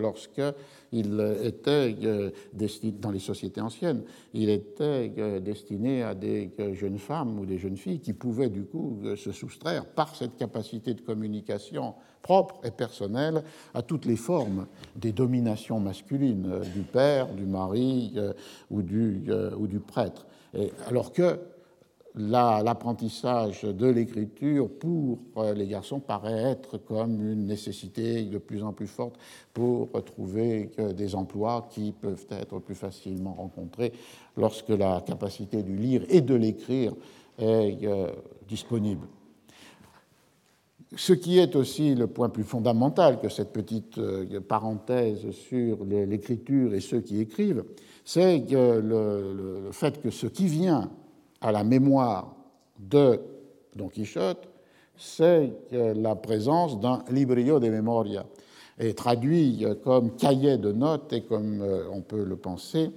S2: lorsqu'il était euh, destiné, dans les sociétés anciennes, il était euh, destiné à des jeunes femmes ou des jeunes filles qui pouvaient, du coup, se soustraire par cette capacité de communication propre et personnelle à toutes les formes des dominations masculines, du père, du mari ou du, ou du prêtre. Alors que l'apprentissage de l'écriture pour euh, les garçons paraît être comme une nécessité de plus en plus forte pour trouver des emplois qui peuvent être plus facilement rencontrés lorsque la capacité du lire et de l'écrire est euh, disponible. Ce qui est aussi le point plus fondamental que cette petite euh, parenthèse sur l'écriture et ceux qui écrivent, c'est le, fait que ce qui vient à la mémoire de Don Quichotte, c'est la présence d'un librio de memoria, et traduit comme cahier de notes et comme euh, on peut le penser,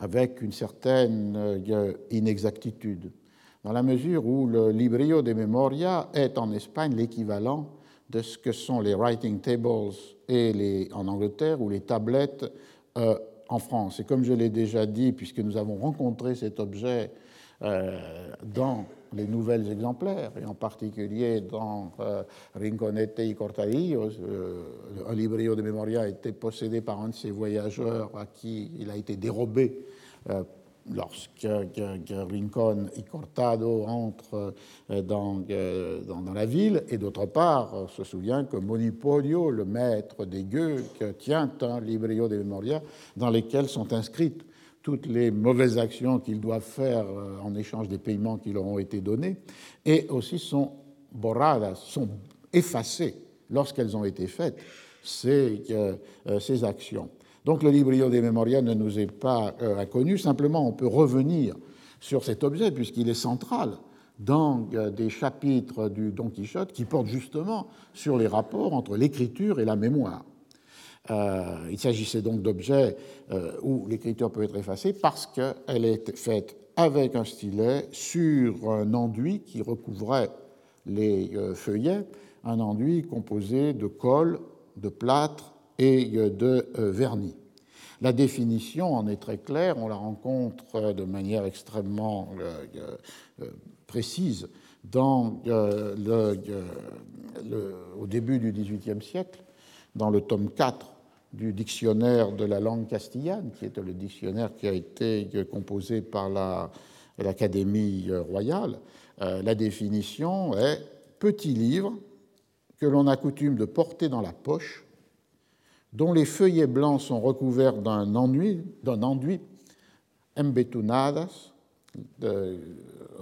S2: avec une certaine euh, inexactitude, dans la mesure où le librio de memoria est en Espagne l'équivalent de ce que sont les writing tables et en Angleterre ou les tablettes euh, en France. Et comme je l'ai déjà dit, puisque nous avons rencontré cet objet euh, dans les nouvelles exemplaires, et en particulier dans euh, Rinconete y Cortadillos, euh, un librio de Memoria a été possédé par un de ces voyageurs à qui il a été dérobé lorsque Rincon y Cortado entre euh, dans, dans, la ville, et d'autre part, on se souvient que Monipodio, le maître des gueux, tient un librio de memoria dans lequel sont inscrites toutes les mauvaises actions qu'ils doivent faire euh, en échange des paiements qui leur ont été donnés, et aussi sont borradas, sont effacées lorsqu'elles ont été faites, ces, euh, ces actions. Donc le Librio des Memoria ne nous est pas euh, inconnu, simplement on peut revenir sur cet objet puisqu'il est central dans euh, des chapitres du Don Quichotte qui portent justement sur les rapports entre l'écriture et la mémoire. Euh, il s'agissait donc d'objets où l'écriture peut être effacée parce qu'elle est faite avec un stylet sur un enduit qui recouvrait les feuillets, un enduit composé de colle, de plâtre et de euh, vernis. La définition en est très claire, on la rencontre de manière extrêmement euh, euh, précise au début du XVIIIe siècle, dans le tome 4 du dictionnaire de la langue castillane, qui est le dictionnaire qui a été composé par l'Académie royale. La définition est petit livre que l'on a coutume de porter dans la poche dont les feuillets blancs sont recouverts d'un enduit, enduit embetunadas, de,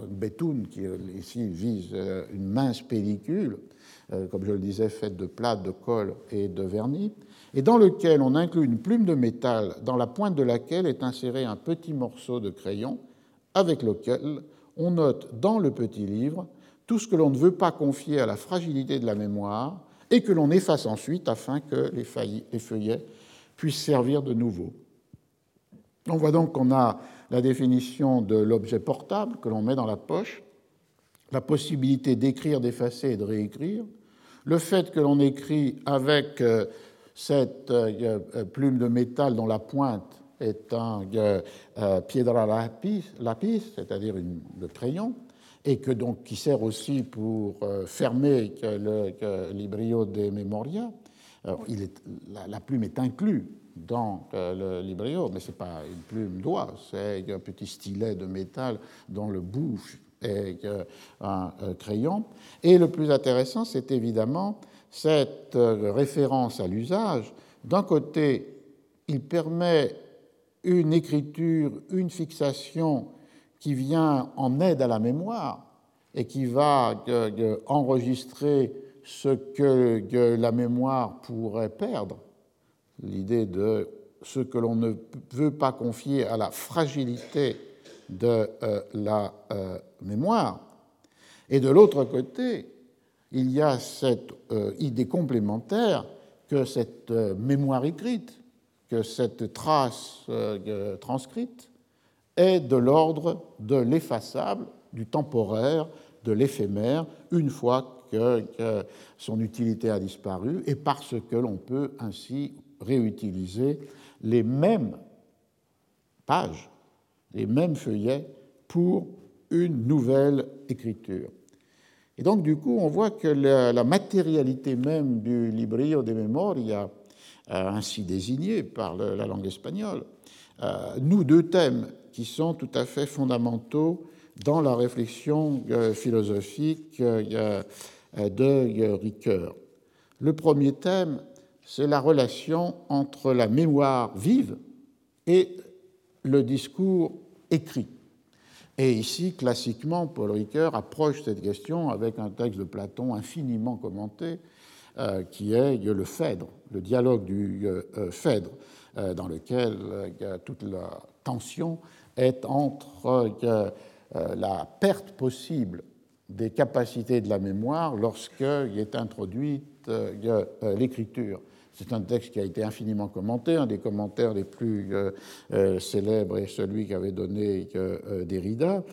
S2: bétoun qui ici vise euh, une mince pellicule, euh, comme je le disais, faite de plâtre, de colle et de vernis, et dans lequel on inclut une plume de métal dans la pointe de laquelle est inséré un petit morceau de crayon avec lequel on note dans le petit livre tout ce que l'on ne veut pas confier à la fragilité de la mémoire et que l'on efface ensuite afin que les, feuillets puissent servir de nouveau. On voit donc qu'on a la définition de l'objet portable que l'on met dans la poche, la possibilité d'écrire, d'effacer et de réécrire, le fait que l'on écrit avec euh, cette euh, euh, plume de métal dont la pointe est un piedra lapis, c'est-à-dire le crayon, et que donc, qui sert aussi pour euh, fermer le, librio des Memoria. la, plume est inclue dans euh, le librio, mais ce n'est pas une plume d'oie, c'est un petit stylet de métal dont le bout est euh, un crayon. Et le plus intéressant, c'est évidemment cette référence à l'usage. D'un côté, il permet une écriture, une fixation qui vient en aide à la mémoire et qui va enregistrer ce que la mémoire pourrait perdre, l'idée de ce que l'on ne veut pas confier à la fragilité de euh, la euh, mémoire. Et de l'autre côté, il y a cette euh, idée complémentaire que cette mémoire écrite, que cette trace transcrite est de l'ordre de l'effaçable, du temporaire, de l'éphémère, une fois que, son utilité a disparu, et parce que l'on peut ainsi réutiliser les mêmes pages, les mêmes feuillets pour une nouvelle écriture. Et donc, du coup, on voit que la, matérialité même du Librio de Memoria, euh, ainsi désigné par la langue espagnole, euh, nous deux thèmes qui sont tout à fait fondamentaux dans la réflexion euh, philosophique de Ricoeur. Le premier thème, c'est la relation entre la mémoire vive et le discours écrit. Et ici, classiquement, Paul Ricoeur approche cette question avec un texte de Platon infiniment commenté, euh, qui est le Phèdre, le dialogue du euh, euh, Phèdre, dans lequel toute la tension est entre la perte possible des capacités de la mémoire lorsqu'il est introduite l'écriture c'est un texte qui a été infiniment commenté. Un des commentaires les plus euh, euh, célèbres est celui qu'avait donné euh, Derrida.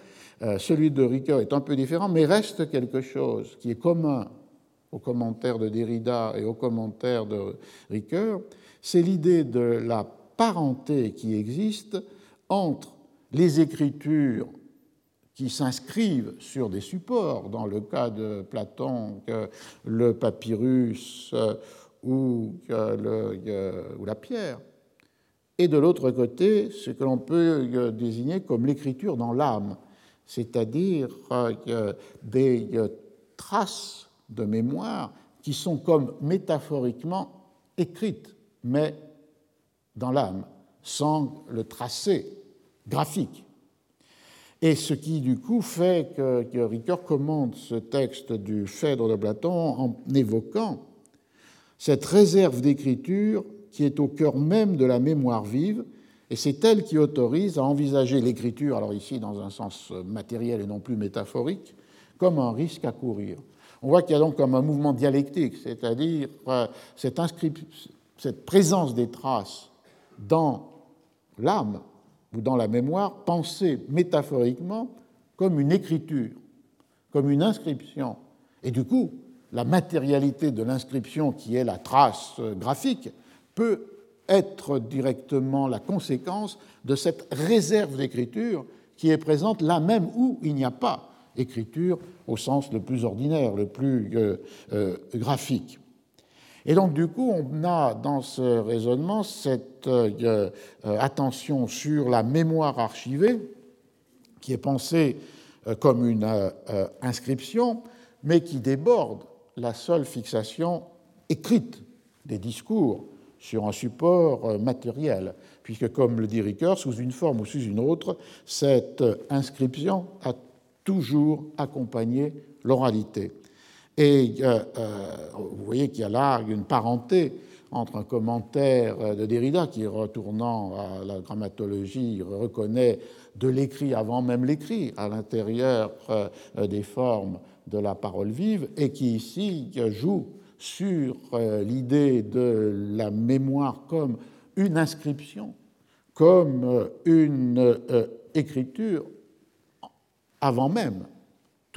S2: celui de Ricoeur est un peu différent, mais reste quelque chose qui est commun aux commentaires de Derrida et aux commentaires de Ricoeur. C'est l'idée de la parenté qui existe entre les écritures qui s'inscrivent sur des supports, dans le cas de Platon, le papyrus ou, ou la pierre, et de l'autre côté ce que l'on peut euh, désigner comme l'écriture dans l'âme, c'est-à-dire euh, des euh, traces de mémoire qui sont comme métaphoriquement écrites, mais dans l'âme, sans le tracé graphique. Et ce qui, du coup, fait que, Ricoeur commande ce texte du Phèdre de Platon en évoquant cette réserve d'écriture qui est au cœur même de la mémoire vive, et c'est elle qui autorise à envisager l'écriture, alors ici dans un sens matériel et non plus métaphorique, comme un risque à courir. On voit qu'il y a donc comme un mouvement dialectique, c'est-à-dire euh, cette présence des traces dans l'âme ou dans la mémoire, pensée métaphoriquement comme une écriture, comme une inscription. Et du coup, la matérialité de l'inscription, qui est la trace graphique, peut être directement la conséquence de cette réserve d'écriture qui est présente là même où il n'y a pas écriture au sens le plus ordinaire, le plus euh, euh, graphique. Et donc du coup, on a dans ce raisonnement cette euh, attention sur la mémoire archivée, qui est pensée comme une inscription, mais qui déborde la seule fixation écrite des discours sur un support euh, matériel, puisque, comme le dit Ricoeur, sous une forme ou sous une autre, cette inscription a toujours accompagné l'oralité. Et euh, euh, vous voyez qu'il y a là une parenté entre un commentaire de Derrida qui, retournant à la grammatologie, reconnaît de l'écrit avant même l'écrit à l'intérieur des formes de la parole vive et qui ici joue sur euh, l'idée de la mémoire comme une inscription, comme euh, une euh, écriture avant même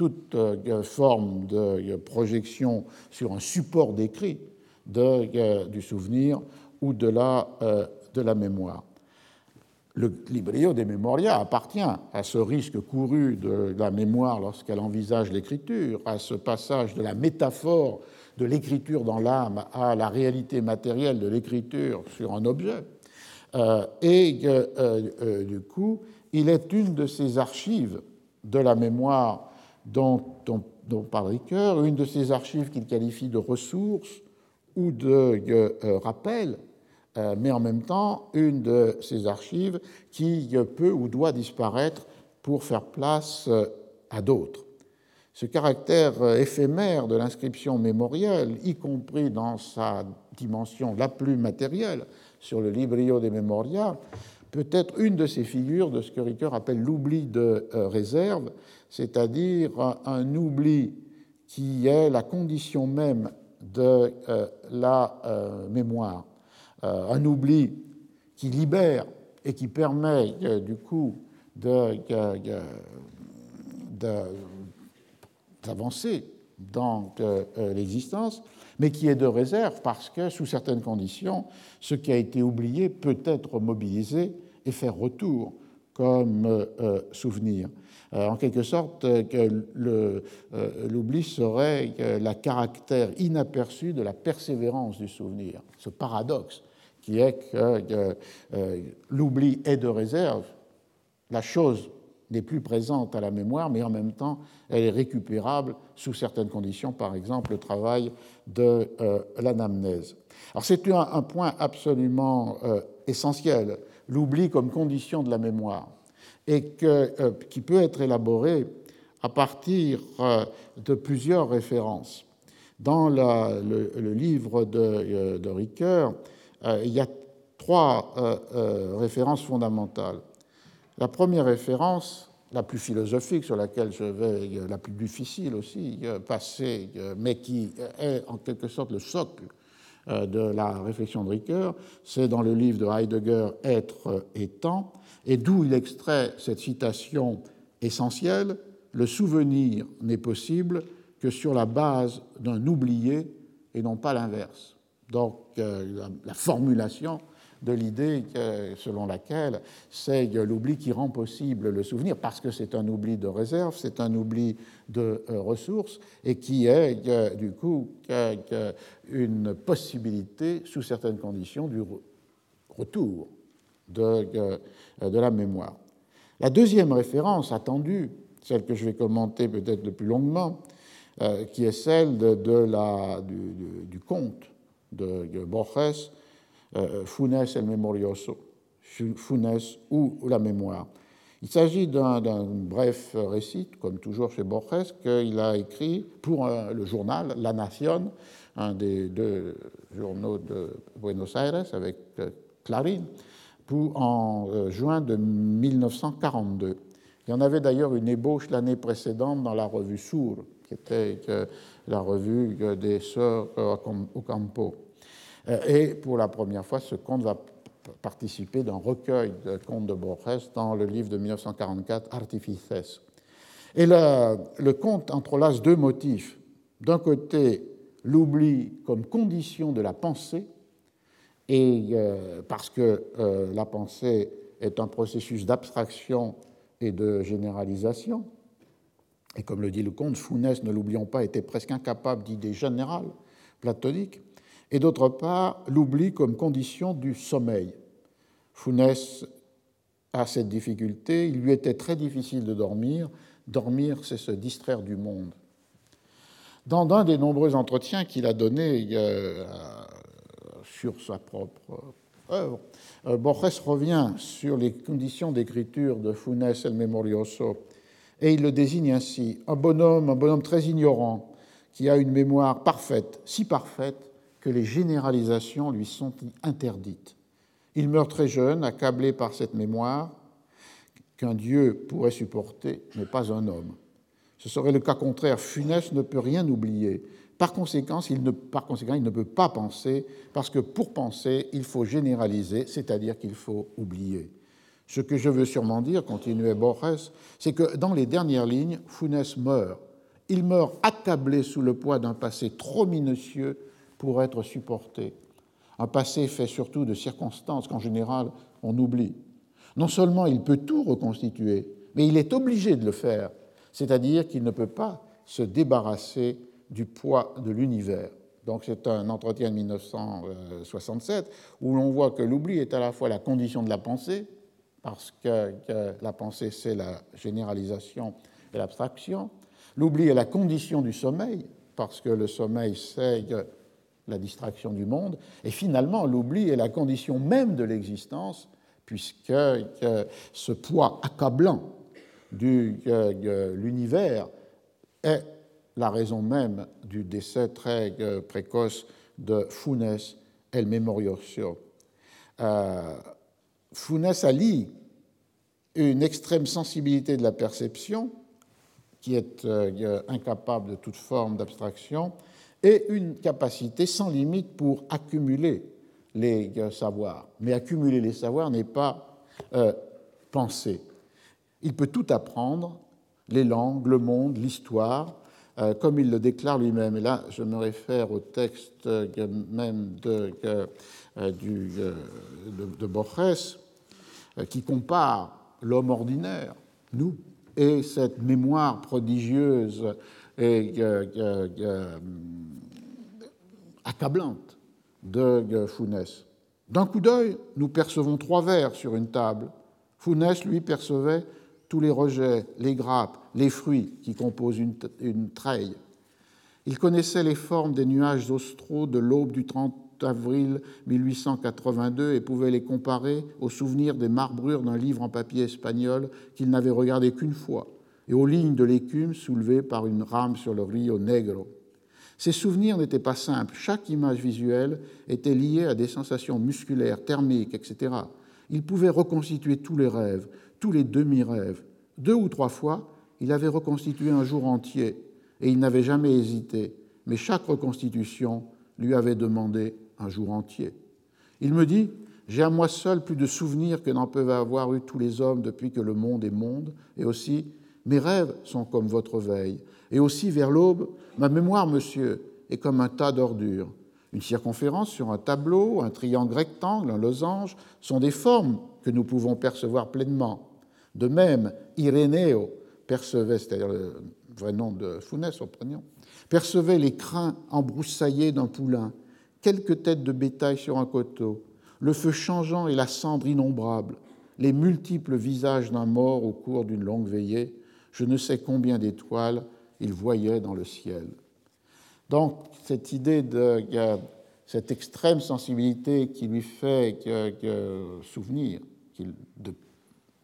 S2: toute forme de projection sur un support d'écrit du souvenir ou de la, de la mémoire. Le Librio des Memoria appartient à ce risque couru de la mémoire lorsqu'elle envisage l'écriture, à ce passage de la métaphore de l'écriture dans l'âme à la réalité matérielle de l'écriture sur un objet. Euh, et euh, euh, du coup, il est une de ces archives de la mémoire dont, dont parle Ricoeur, une de ces archives qu'il qualifie de ressources ou de rappels euh, mais en même temps une de ces archives qui peut ou doit disparaître pour faire place euh, à d'autres. Ce caractère euh, éphémère de l'inscription mémorielle, y compris dans sa dimension la plus matérielle sur le Librio des Memoria, peut être une de ces figures de ce que Ricoeur appelle l'oubli de réserve, c'est-à-dire un oubli qui est la condition même de la mémoire. Euh, un oubli qui libère et qui permet euh, du coup d'avancer dans l'existence, mais qui est de réserve parce que, sous certaines conditions, ce qui a été oublié peut être mobilisé et faire retour comme souvenir. Euh, en quelque sorte, euh, l'oubli serait la caractère inaperçu de la persévérance du souvenir. Ce paradoxe qui est que euh, l'oubli est de réserve, la chose n'est plus présente à la mémoire, mais en même temps, elle est récupérable sous certaines conditions, par exemple le travail de l'anamnèse. Alors c'est un, point absolument essentiel, l'oubli comme condition de la mémoire et euh, qui peut être élaboré à partir euh, de plusieurs références. Dans le, livre de, euh, de Ricoeur, il y a trois références fondamentales. La première référence, la plus philosophique, sur laquelle je vais, la plus difficile aussi, passer, mais qui est en quelque sorte le socle de la réflexion de Ricoeur, c'est dans le livre de Heidegger Être et temps, et d'où il extrait cette citation essentielle Le souvenir n'est possible que sur la base d'un oublié et non pas l'inverse. Donc euh, la, formulation de l'idée selon laquelle c'est l'oubli qui rend possible le souvenir, parce que c'est un oubli de réserve, c'est un oubli de euh, ressources, et qui est du coup une possibilité, sous certaines conditions, du retour de, euh, de la mémoire. La deuxième référence attendue, celle que je vais commenter peut-être le plus longuement, euh, qui est celle de, la, du, conte de, Borges, Funes el Memorioso, Funes ou la mémoire. Il s'agit d'un bref récit, comme toujours chez Borges, qu'il a écrit pour le journal La Nación, un des deux journaux de Buenos Aires, avec Clarín, en euh, juin de 1942. Il y en avait d'ailleurs une ébauche l'année précédente dans la revue Sour, qui était euh, la revue euh, des Sœurs Ocampo. Et pour la première fois, ce conte va participer d'un recueil de contes de Borges dans le livre de 1944, Artifices. Et le, le conte entrelace deux motifs. D'un côté, l'oubli comme condition de la pensée, et euh, parce que euh, la pensée est un processus d'abstraction et de généralisation, et comme le dit le comte, Founès, ne l'oublions pas, était presque incapable d'idées générales platoniques, et d'autre part, l'oubli comme condition du sommeil. Founès a cette difficulté, il lui était très difficile de dormir. Dormir, c'est se distraire du monde. Dans un des nombreux entretiens qu'il a donnés euh, sur sa propre œuvre. Euh, Borges revient sur les conditions d'écriture de Funes el Memorioso et il le désigne ainsi un bonhomme, un bonhomme très ignorant qui a une mémoire parfaite, si parfaite que les généralisations lui sont interdites. Il meurt très jeune, accablé par cette mémoire qu'un Dieu pourrait supporter, mais pas un homme. Ce serait le cas contraire. Funès ne peut rien oublier. Par conséquent, il ne, peut pas penser, parce que pour penser, il faut généraliser, c'est-à-dire qu'il faut oublier. Ce que je veux sûrement dire, continuait Borges, c'est que dans les dernières lignes, Funès meurt. Il meurt accablé sous le poids d'un passé trop minutieux pour être supporté. Un passé fait surtout de circonstances qu'en général on oublie. Non seulement il peut tout reconstituer, mais il est obligé de le faire, c'est-à-dire qu'il ne peut pas se débarrasser du poids de l'univers. Donc c'est un entretien de 1967 où l'on voit que l'oubli est à la fois la condition de la pensée, parce que, la pensée c'est la généralisation et l'abstraction. L'oubli est la condition du sommeil, parce que le sommeil c'est la distraction du monde. Et finalement, l'oubli est la condition même de l'existence, puisque ce poids accablant de l'univers est la raison même du décès très précoce de Funes El Memorioso. Euh, Funes allie une extrême sensibilité de la perception, qui est euh, incapable de toute forme d'abstraction, et une capacité sans limite pour accumuler les savoirs. Mais accumuler les savoirs n'est pas penser. Il peut tout apprendre, les langues, le monde, l'histoire, euh, comme il le déclare lui-même. Et là, je me réfère au texte même euh, du, de, de Borges, qui compare l'homme ordinaire, nous, et cette mémoire prodigieuse et accablante de Founès. D'un coup d'œil, nous percevons trois vers sur une table. Founès, lui, percevait tous les rejets, les grappes, les fruits qui composent une, une treille. Il connaissait les formes des nuages austraux de l'aube du 30 avril 1882 et pouvait les comparer aux souvenirs des marbrures d'un livre en papier espagnol qu'il n'avait regardé qu'une fois et aux lignes de l'écume soulevées par une rame sur le Rio Negro. Ces souvenirs n'étaient pas simples. Chaque image visuelle était liée à des sensations musculaires, thermiques, etc. Il pouvait reconstituer tous les rêves, tous les demi-rêves. Deux ou trois fois, il avait reconstitué un jour entier et il n'avait jamais hésité. Mais chaque reconstitution lui avait demandé un jour entier. Il me dit J'ai à moi seul plus de souvenirs que n'en peuvent avoir eu tous les hommes depuis que le monde est monde, et aussi mes rêves sont comme votre veille. Et aussi, vers l'aube, ma mémoire, monsieur, est comme un tas d'ordures. Une circonférence sur un tableau, un triangle rectangle, un losange, sont des formes que nous pouvons percevoir pleinement. De même, Irénéo percevait, c'est-à-dire le vrai nom de Founès prénom, percevait les crins embroussaillés d'un poulain, quelques têtes de bétail sur un coteau, le feu changeant et la cendre innombrable, les multiples visages d'un mort au cours d'une longue veillée, je ne sais combien d'étoiles il voyait dans le ciel. Donc, cette idée de cette extrême sensibilité qui lui fait souvenir de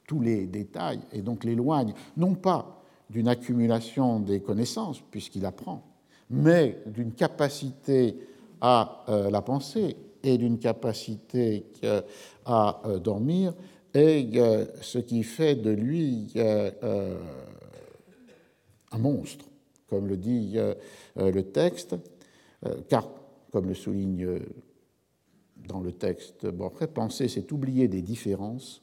S2: tous les détails et donc l'éloigne, non pas d'une accumulation des connaissances, puisqu'il apprend, mais d'une capacité à euh, la pensée et d'une capacité à euh, dormir, et ce qui fait de lui euh, un monstre, comme le dit euh, euh, le texte, euh, car, comme le souligne dans le texte penser, c'est oublier des différences,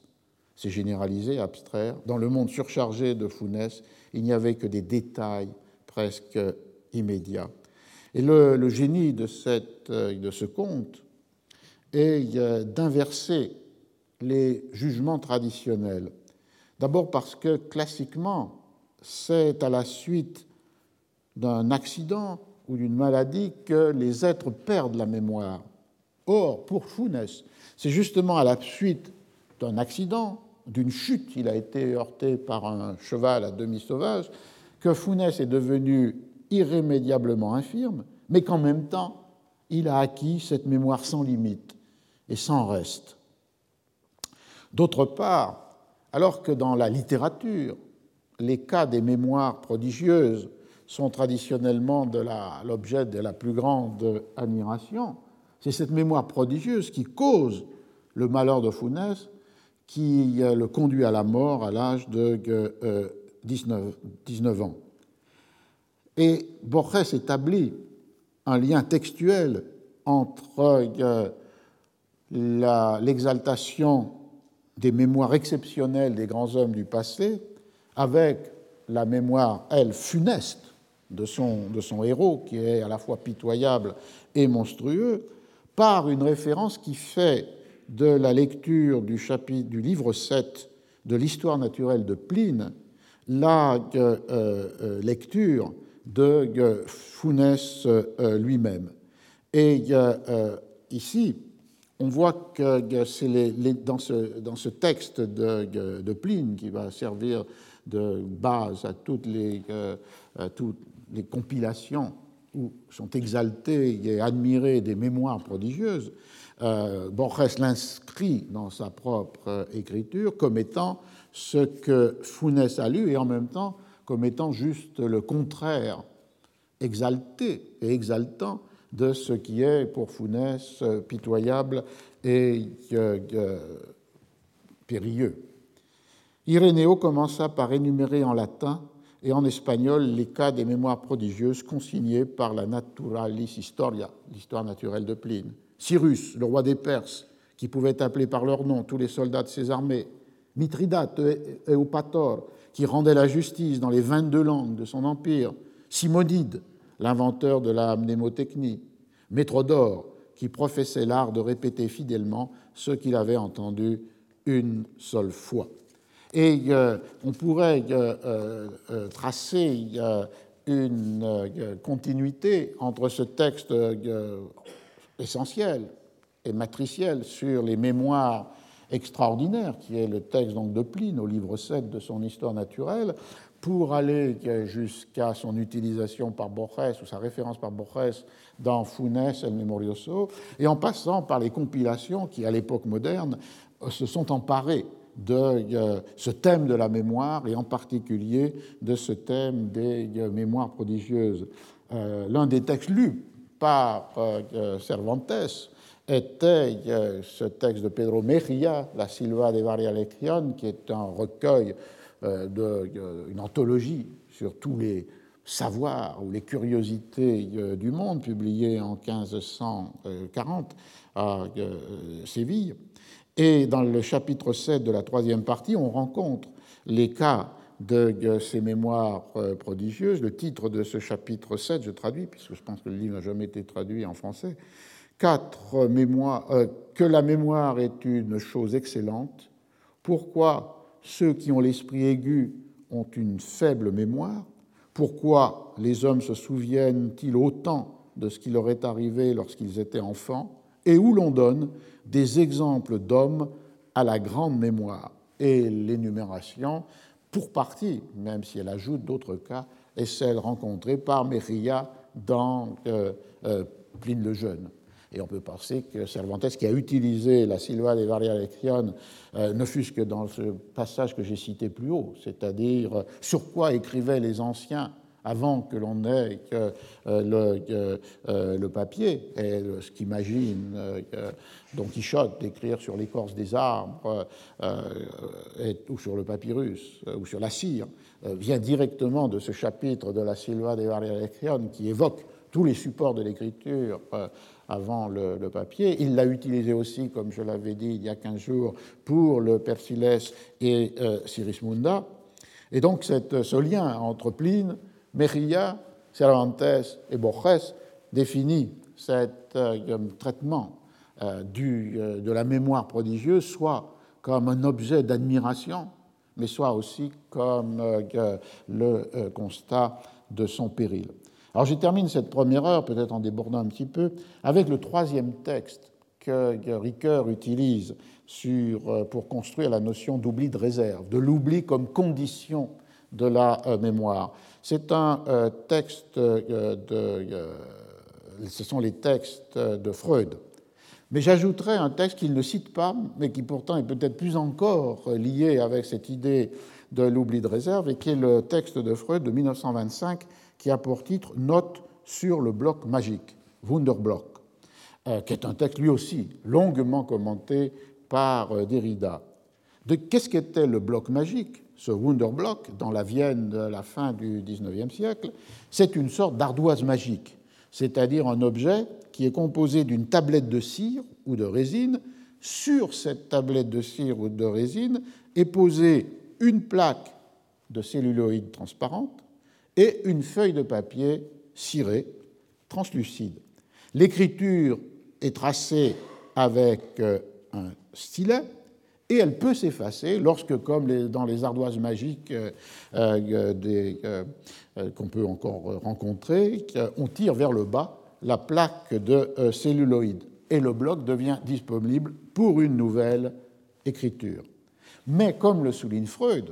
S2: c'est généraliser, abstraire. Dans le monde surchargé de Founès, il n'y avait que des détails presque immédiats. Et le, génie de, cette, de, ce conte est d'inverser les jugements traditionnels. D'abord parce que classiquement, c'est à la suite d'un accident ou d'une maladie que les êtres perdent la mémoire. Or, pour Founès, c'est justement à la suite d'un accident, d'une chute, il a été heurté par un cheval à demi sauvage, que Founès est devenu irrémédiablement infirme, mais qu'en même temps, il a acquis cette mémoire sans limite et sans reste. D'autre part, alors que dans la littérature, les cas des mémoires prodigieuses sont traditionnellement l'objet de la plus grande admiration. C'est cette mémoire prodigieuse qui cause le malheur de Founès, qui euh, le conduit à la mort à l'âge de 19, euh, 19, ans. Et Borges établit un lien textuel entre euh, l'exaltation des mémoires exceptionnelles des grands hommes du passé avec la mémoire, elle, funeste de son, de son héros, qui est à la fois pitoyable et monstrueux, par une référence qui fait de la lecture du, chapitre, du livre 7 de l'histoire naturelle de Pline la euh, euh, lecture de euh, Founès lui-même. Et ici, on voit que c'est dans, ce, dans, ce, texte de, de, Pline, qui va servir de base à toutes les, euh, toutes les compilations où sont exaltées et admirées des mémoires prodigieuses, euh, Borges l'inscrit dans sa propre écriture comme étant ce que Founès a lu et en même temps comme étant juste le contraire exalté et exaltant de ce qui est pour Founès pitoyable et euh, périlleux. Irénéo commença par énumérer en latin et en espagnol les cas des mémoires prodigieuses consignés par la Naturalis Historia, l'histoire naturelle de Pline. Cyrus, le roi des Perses, qui pouvait appeler par leur nom tous les soldats de ses armées, Mithridate Eupator, qui rendait la justice dans les 22 langues de son empire, Simonide, l'inventeur de la mnémotechnie, Métrodore, qui professait l'art de répéter fidèlement ce qu'il avait entendu une seule fois. Et euh, on pourrait euh, euh, tracer une continuité entre ce texte essentiel et matriciel sur les mémoires extraordinaires, qui est le texte donc de Pline au livre 7 de son Histoire naturelle, pour aller jusqu'à son utilisation par Borges ou sa référence par Borges dans Funes El Memorioso, et en passant par les compilations qui, à l'époque moderne, se sont emparées de euh, ce thème de la mémoire et en particulier de ce thème des euh, mémoires prodigieuses. Euh, l'un des textes lus par Cervantes était ce texte de Pedro Mejía, La Silva de Varia Legión, qui est un recueil, de, une anthologie sur tous les savoirs ou les curiosités du monde, publié en 1540 à Séville. Et dans le chapitre 7 de la troisième partie, on rencontre les cas de ces mémoires euh, prodigieuses. Le titre de ce chapitre 7, je traduis, puisque je pense que le livre n'a jamais été traduit en français, Quatre mémoires, euh, que la mémoire est une chose excellente. Pourquoi ceux qui ont l'esprit aigu ont une faible mémoire? Pourquoi les hommes se souviennent-ils autant de ce qui leur est arrivé lorsqu'ils étaient enfants? Et où l'on donne des exemples d'hommes à la grande mémoire. Et l'énumération, pour partie, même si elle ajoute d'autres cas, est celle rencontrée par Mérilla dans euh, euh, Pline le Jeune. Et on peut penser que Cervantes, qui a utilisé la Silva de Varia Lection, euh, ne fût-ce que dans ce passage que j'ai cité plus haut, c'est-à-dire sur quoi écrivaient les anciens avant que l'on ait euh, le, euh, le, papier, et ce qu'imagine euh, Don Quichotte d'écrire sur l'écorce des arbres ou sur le papyrus ou sur la cire, vient directement de ce chapitre de la Silva de Varialección qui évoque tous les supports de l'écriture avant le, papier. Il l'a utilisé aussi, comme je l'avais dit il y a 15 jours, pour le Persiles et Sirismunda. Et donc ce lien entre Pline Mejía, Cervantes et Borges définit ce euh, traitement euh, euh, de la mémoire prodigieuse soit comme un objet d'admiration, mais soit aussi comme le constat de son péril. Alors je termine cette première heure, peut-être en débordant un petit peu, avec le troisième texte que Ricoeur utilise pour construire la notion d'oubli de réserve, de l'oubli comme condition de la mémoire. C'est un euh, texte euh, de. Euh, ce sont les textes de Freud. Mais j'ajouterai un texte qu'il ne cite pas, mais qui pourtant est peut-être plus encore lié avec cette idée de l'oubli de réserve, et qui est le texte de Freud de 1925, qui a pour titre Note sur le bloc magique, Wunderblock, qui est un texte lui aussi longuement commenté par Derrida. De qu'est-ce qu'était le bloc magique? Ce Wunderblock, dans la Vienne de la fin du XIXe siècle, c'est une sorte d'ardoise magique, c'est-à-dire un objet qui est composé d'une tablette de cire ou de résine. Sur cette tablette de cire ou de résine est posée une plaque de celluloïde transparente et une feuille de papier cirée, translucide. L'écriture est tracée avec euh, un stylet et elle peut s'effacer lorsque, comme dans les ardoises magiques euh, euh, euh, qu'on peut encore rencontrer, on tire vers le bas la plaque de celluloïde et le bloc devient disponible pour une nouvelle écriture. Mais comme le souligne Freud,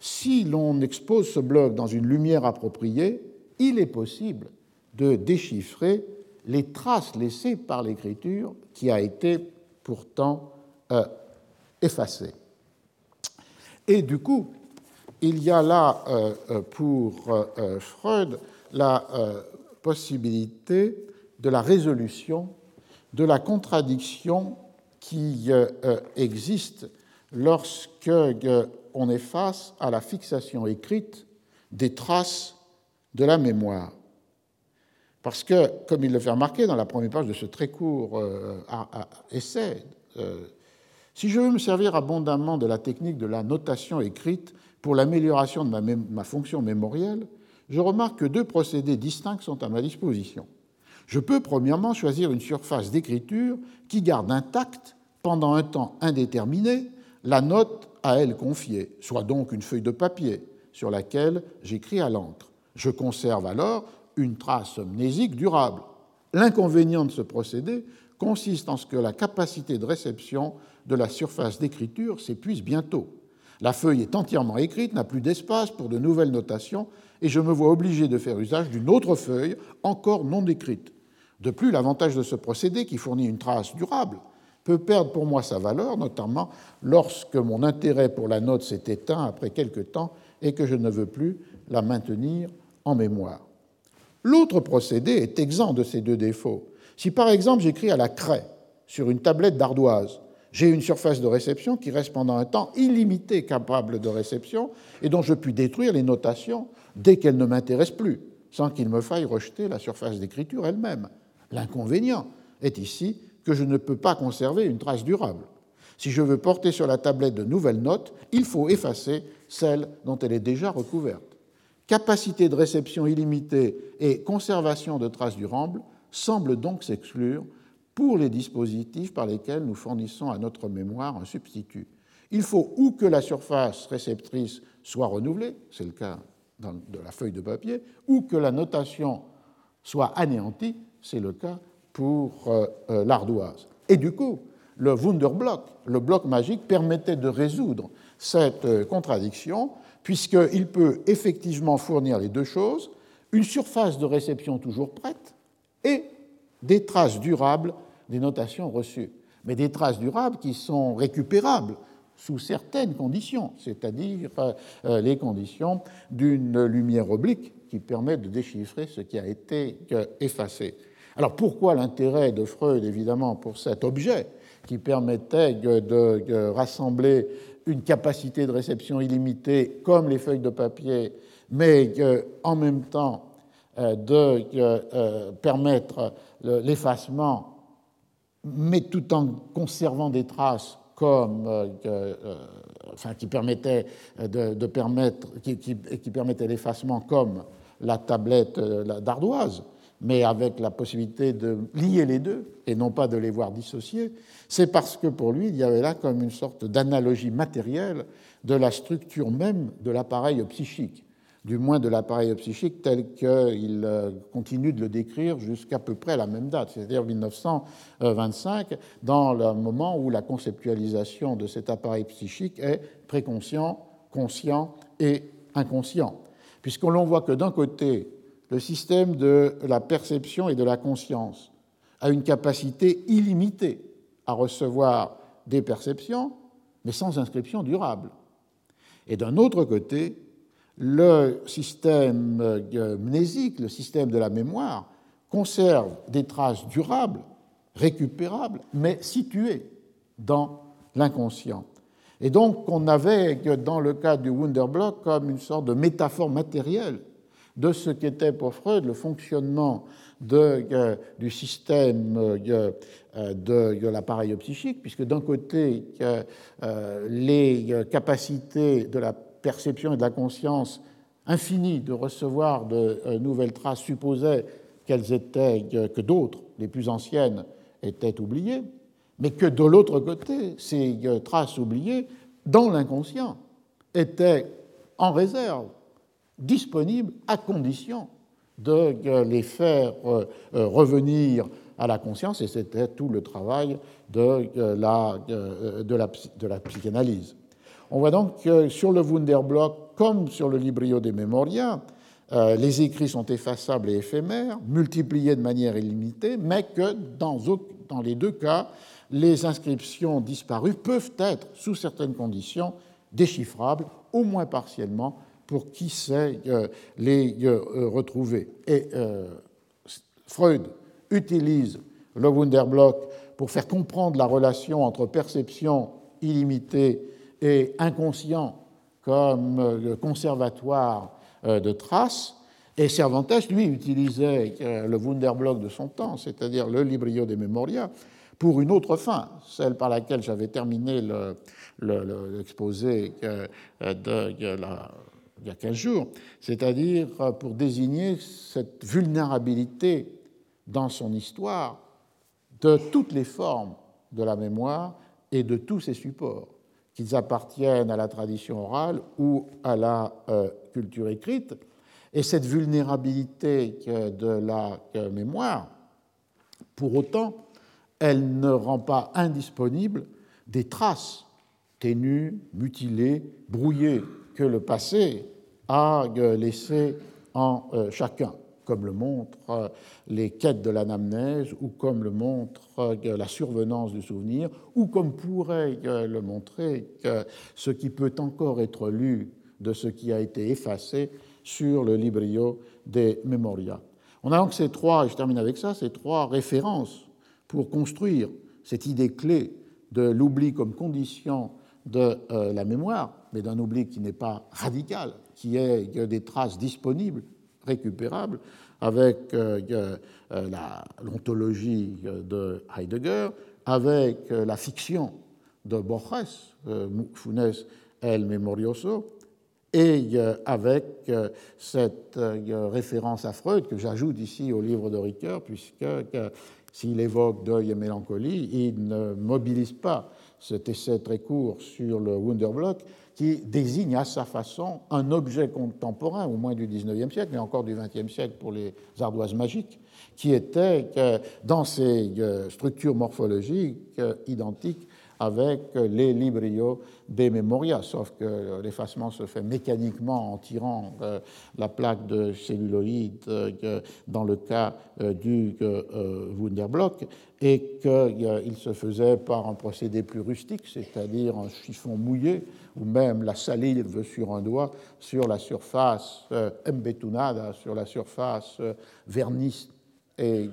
S2: si l'on expose ce bloc dans une lumière appropriée, il est possible de déchiffrer les traces laissées par l'écriture qui a été pourtant effacé. Et du coup, il y a là euh, euh, pour euh, Freud la possibilité de la résolution de la contradiction qui existe lorsque on est face à la fixation écrite des traces de la mémoire. Parce que, comme il le fait remarquer dans la première page de ce très court essai Si je veux me servir abondamment de la technique de la notation écrite pour l'amélioration de ma, fonction mémorielle, je remarque que deux procédés distincts sont à ma disposition. Je peux premièrement choisir une surface d'écriture qui garde intacte, pendant un temps indéterminé, la note à elle confiée, soit donc une feuille de papier sur laquelle j'écris à l'encre. Je conserve alors une trace mnésique durable. L'inconvénient de ce procédé consiste en ce que la capacité de réception de la surface d'écriture s'épuise bientôt. La feuille est entièrement écrite, n'a plus d'espace pour de nouvelles notations, et je me vois obligé de faire usage d'une autre feuille encore non écrite. De plus, l'avantage de ce procédé, qui fournit une trace durable, peut perdre pour moi sa valeur, notamment lorsque mon intérêt pour la note s'est éteint après quelque temps et que je ne veux plus la maintenir en mémoire. L'autre procédé est exempt de ces deux défauts. Si par exemple j'écris à la craie sur une tablette d'ardoise, j'ai une surface de réception qui reste pendant un temps illimité capable de réception et dont je puis détruire les notations dès qu'elles ne m'intéressent plus, sans qu'il me faille rejeter la surface d'écriture elle-même. L'inconvénient est ici que je ne peux pas conserver une trace durable. Si je veux porter sur la tablette de nouvelles notes, il faut effacer celle dont elle est déjà recouverte capacité de réception illimitée et conservation de traces durables semblent donc s'exclure pour les dispositifs par lesquels nous fournissons à notre mémoire un substitut. Il faut ou que la surface réceptrice soit renouvelée, c'est le cas de la feuille de papier, ou que la notation soit anéantie, c'est le cas pour euh, euh, l'ardoise. Et du coup, le Wunderblock, le bloc magique, permettait de résoudre cette euh, contradiction puisqu'il peut effectivement fournir les deux choses, une surface de réception toujours prête et des traces durables des notations reçues. Mais des traces durables qui sont récupérables sous certaines conditions, c'est-à-dire euh, euh, les conditions d'une lumière oblique qui permet de déchiffrer ce qui a été euh, effacé. Alors pourquoi l'intérêt de Freud, évidemment, pour cet objet qui permettait de rassembler une capacité de réception illimitée comme les feuilles de papier, mais en même temps de euh, permettre l'effacement, mais tout en conservant des traces comme, euh, enfin, qui permettaient de, permettre, qui permettait l'effacement comme la tablette d'ardoise, mais avec la possibilité de lier les deux et non pas de les voir dissociés, c'est parce que pour lui, il y avait là comme une sorte d'analogie matérielle de la structure même de l'appareil psychique, du moins de l'appareil psychique tel qu'il euh, continue de le décrire jusqu'à peu près la même date, c'est-à-dire 1925, dans le moment où la conceptualisation de cet appareil psychique est préconscient, conscient et inconscient. Puisqu'on voit que d'un côté, le système de la perception et de la conscience a une capacité illimitée à recevoir des perceptions, mais sans inscription durable. Et d'un autre côté, le système euh, mnésique, le système de la mémoire, conserve des traces durables, récupérables, mais situées dans l'inconscient. Et donc, on avait, dans le cas du Wunderblock, comme une sorte de métaphore matérielle de ce qu'était pour Freud le fonctionnement euh, du système euh, de, l'appareil psychique, puisque d'un côté, les capacités de la perception et de la conscience infinies de recevoir de nouvelles traces supposaient qu'elles étaient, que d'autres, les plus anciennes, étaient oubliées, mais que de l'autre côté, ces traces oubliées, dans l'inconscient, étaient en réserve disponibles à condition de les faire euh, euh, revenir à la conscience, et c'était tout le travail euh, de la psychanalyse. On voit donc que sur le Wunderblock, comme sur le Librio des Memoria, les écrits sont effaçables et éphémères, multipliés de manière illimitée, mais que dans, les deux cas, les inscriptions disparues peuvent être, sous certaines conditions, déchiffrables, au moins partiellement, pour qui sait euh, les euh, retrouver. Et euh, Freud utilise le Wunderblock pour faire comprendre la relation entre perception illimitée et inconscient comme conservatoire de traces. Et Cervantes, lui, utilisait le Wunderblock de son temps, c'est-à-dire le Librio des Memoria, pour une autre fin, celle par laquelle j'avais terminé l'exposé le, il y a 15 jours, c'est-à-dire pour désigner cette vulnérabilité dans son histoire de toutes les formes de la mémoire et de tous ses supports, qu'ils appartiennent à la tradition orale ou à la euh, culture écrite. Et cette vulnérabilité de la mémoire, pour autant, elle ne rend pas indisponible des traces ténues, mutilées, brouillées que le passé a laissées en euh, chacun comme le montrent euh, les quêtes de l'anamnèse, ou comme le montre euh, la survenance du souvenir, ou comme pourrait euh, le montrer ce qui peut encore être lu de ce qui a été effacé sur le librio des Memoria. On a donc ces trois, et je termine avec ça, ces trois références pour construire cette idée clé de l'oubli comme condition de la mémoire, mais d'un oubli qui n'est pas radical, qui est des traces disponibles récupérable avec euh, euh, l'ontologie de Heidegger, avec euh, la fiction de Borges, Funes el Memorioso, et avec cette référence à Freud que j'ajoute ici au livre de Ricoeur, puisque s'il évoque deuil et mélancolie, il ne mobilise pas cet essai très court sur le Wunderblock, qui désigne à sa façon un objet contemporain, au moins du XIXe siècle, mais encore du XXe siècle pour les ardoises magiques, qui était dans ses euh, structures morphologiques euh, identiques avec les librios des memoria, sauf que l'effacement se fait mécaniquement en tirant euh, la plaque de celluloïde euh, dans le cas euh, du Wunderblock, et qu'il se faisait par un procédé plus rustique, c'est-à-dire un chiffon mouillé, ou même la salive sur un doigt, sur la surface embetunada, sur la surface vernis et,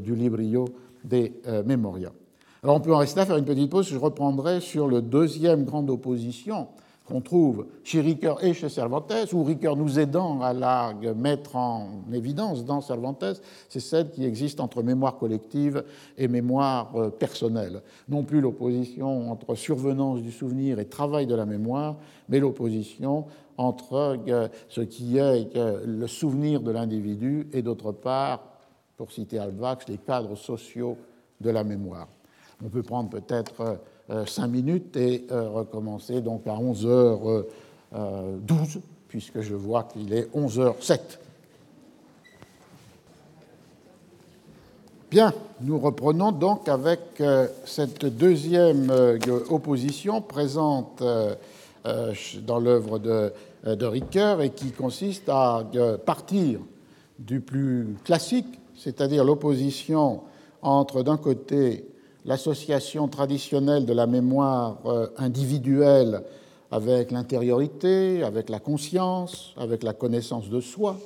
S2: du librio des memoria. Alors on peut en rester là, faire une petite pause. Je reprendrai sur le deuxième grande opposition qu'on trouve chez Ricoeur et chez Cervantes, où Ricoeur nous aidant à la mettre en évidence dans Cervantes, c'est celle qui existe entre mémoire collective et mémoire euh, personnelle. Non plus l'opposition entre survenance du souvenir et travail de la mémoire, mais l'opposition entre euh, ce qui est euh, le souvenir de l'individu et d'autre part, pour citer Alvax, les cadres sociaux de la mémoire. On peut prendre peut-être euh, euh, cinq minutes et euh, recommencer donc à 11h12, puisque je vois qu'il est 11h07. Bien, nous reprenons donc avec cette deuxième opposition présente dans l'œuvre de, de Ricoeur et qui consiste à partir du plus classique, c'est-à-dire l'opposition entre d'un côté l'association traditionnelle de la mémoire euh, individuelle avec l'intériorité, avec la conscience, avec la connaissance de soi.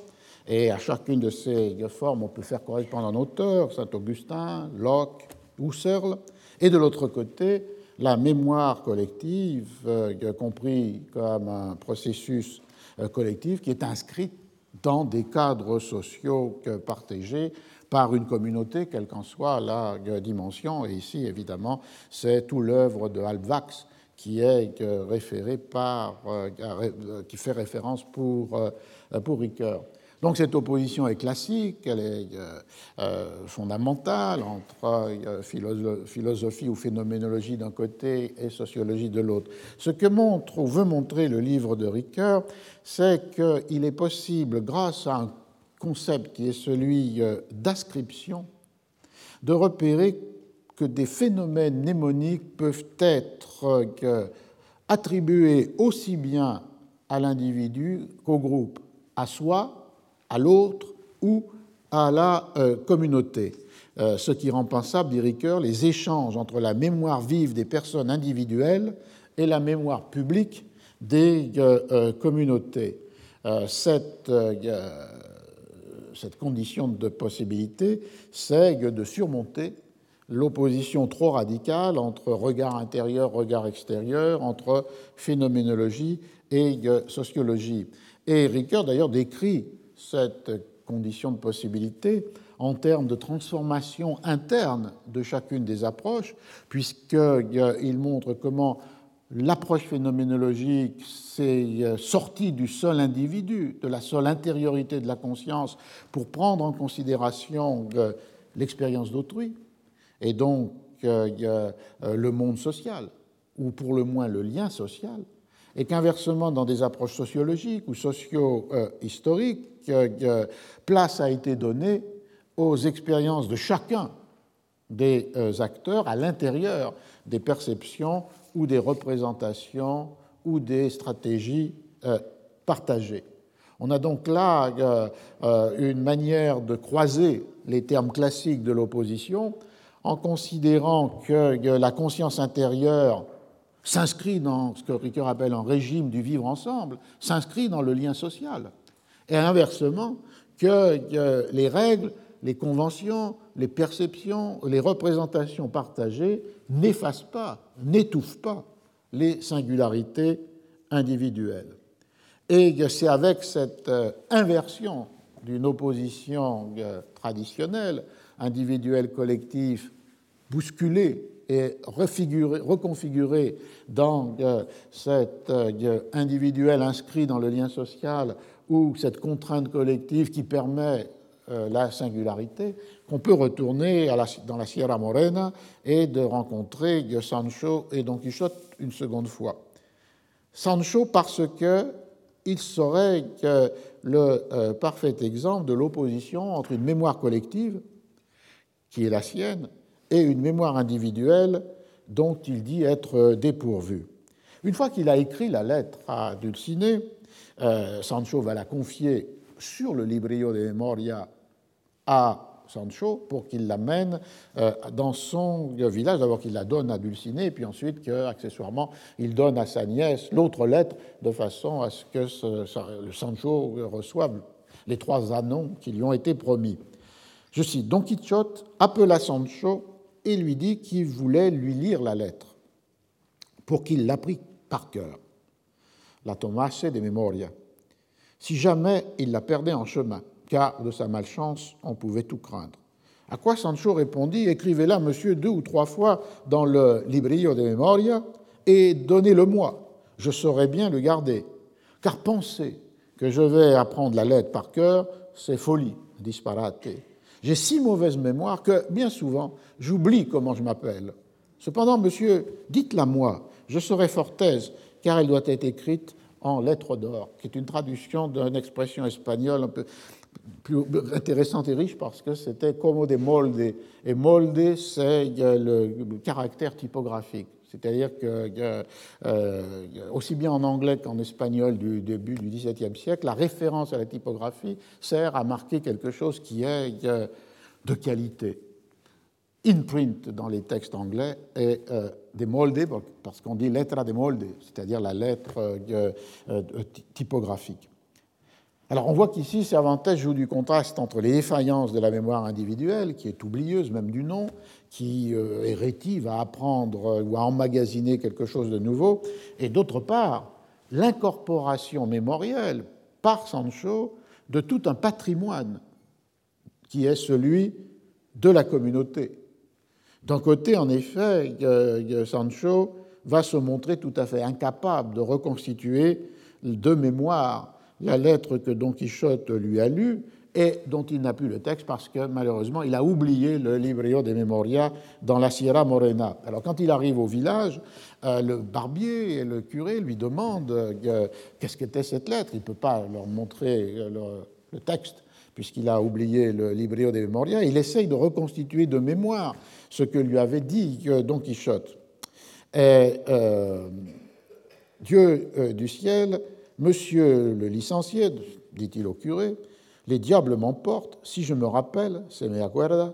S2: Et à chacune de ces formes, on peut faire correspondre un auteur, Saint-Augustin, Locke, Husserl. Et de l'autre côté, la mémoire collective, euh, compris comme un processus euh, collectif qui est inscrit dans des cadres sociaux partagés par une communauté, quelle qu'en soit la dimension. Et ici, évidemment, c'est tout l'œuvre de Halbwachs qui est euh, par, euh, euh, qui fait référence pour, pour Ricoeur. Donc cette opposition est classique, elle est fondamentale entre philosophie ou phénoménologie d'un côté et sociologie de l'autre. Ce que montre ou veut montrer le livre de Ricoeur, c'est qu'il est possible, grâce à un concept qui est celui euh, d'ascription, de repérer que des phénomènes mnémoniques peuvent être euh, attribués aussi bien à l'individu qu'au groupe, à soi, à l'autre ou à la euh, communauté. Ce qui rend pensable, dit Ricoeur, les échanges entre la mémoire vive des personnes individuelles et la mémoire publique des communautés. Cette cette condition de possibilité, c'est de surmonter l'opposition trop radicale entre regard intérieur, regard extérieur, entre phénoménologie et sociologie. Et Ricoeur d'ailleurs décrit cette conditions de possibilité en termes de transformation interne de chacune des approches, puisqu'il montre comment l'approche phénoménologique s'est sortie du seul individu, de la seule intériorité de la conscience, pour prendre en considération l'expérience d'autrui, et donc euh, le monde social, ou pour le moins le lien social, et qu'inversement, dans des approches sociologiques ou socio-historiques, place a été donnée aux expériences de chacun des euh, acteurs à l'intérieur des perceptions ou des représentations ou des stratégies euh, partagées. On a donc là une manière de croiser les termes classiques de l'opposition en considérant que la conscience intérieure s'inscrit dans ce que Ricoeur appelle un régime du vivre ensemble, s'inscrit dans le lien social. Et inversement, que les règles, les conventions, les perceptions, les représentations partagées n'effacent pas, n'étouffent pas les singularités individuelles. Et c'est avec cette euh, inversion d'une opposition euh, traditionnelle, individuelle-collective, bousculé et reconfiguré dans euh, cet individuel inscrit dans le lien social ou cette contrainte collective qui permet la singularité, qu'on peut retourner dans la Sierra Morena et de rencontrer Sancho et Don Quichotte une seconde fois. Sancho parce que il serait le parfait exemple de l'opposition entre une mémoire collective, qui est la sienne, et une mémoire individuelle dont il dit être dépourvu. Une fois qu'il a écrit la lettre à Dulcinea, euh, Sancho va la confier sur le Librio de Memoria à Sancho pour qu'il l'amène euh, dans son village, d'abord qu'il la donne à Dulcinea, et puis ensuite qu'accessoirement il donne à sa nièce l'autre lettre de façon à ce que Sancho reçoive les trois annons qui lui ont été promis. Je cite Don Quichotte appela Sancho et lui dit qu'il voulait lui lire la lettre pour qu'il l'apprit par cœur. La tomase de memoria. Si jamais il la perdait en chemin, car de sa malchance on pouvait tout craindre. À quoi Sancho répondit Écrivez-la, monsieur, deux ou trois fois dans le librillo de memoria et donnez-le-moi. Je saurai bien le garder. Car penser que je vais apprendre la lettre par cœur, c'est folie, disparate. J'ai si mauvaise mémoire que bien souvent, j'oublie comment je m'appelle. Cependant, monsieur, dites-la moi, je serai fort aise, car elle doit être écrite en lettres d'or, qui est une traduction d'une expression espagnole un peu plus intéressante et riche parce que c'était como de molde. Et molde, c'est le caractère typographique. C'est-à-dire que, euh, aussi bien en anglais qu'en espagnol du début du XVIIe siècle, la référence à la typographie sert à marquer quelque chose qui est euh, de qualité. Imprint dans les textes anglais est euh, des molde, parce qu'on dit letra de molde, c'est-à-dire la lettre typographique. Alors on voit qu'ici, Cervantes joue du contraste entre les défaillances de la mémoire individuelle, qui est oublieuse même du nom, qui euh, est rétive à apprendre ou à emmagasiner quelque chose de nouveau, et d'autre part, l'incorporation mémorielle par Sancho de tout un patrimoine qui est celui de la communauté. D'un côté, en effet, Sancho va se montrer tout à fait incapable de reconstituer de mémoire la lettre que Don Quichotte lui a lue, et dont il n'a plus le texte parce que malheureusement il a oublié le Librio de Memoria dans la Sierra Morena. Alors quand il arrive au village, euh, le barbier et le curé lui demandent euh, qu'est-ce qu'était cette lettre? Il ne peut pas leur montrer euh, le, texte puisqu'il a oublié le Librio de Memoria. Il essaye de reconstituer de mémoire ce que lui avait dit Don Quichotte. Et, Dieu du ciel, monsieur le licencié, dit-il au curé, les diables m'emportent, si je me rappelle, se me acuerda,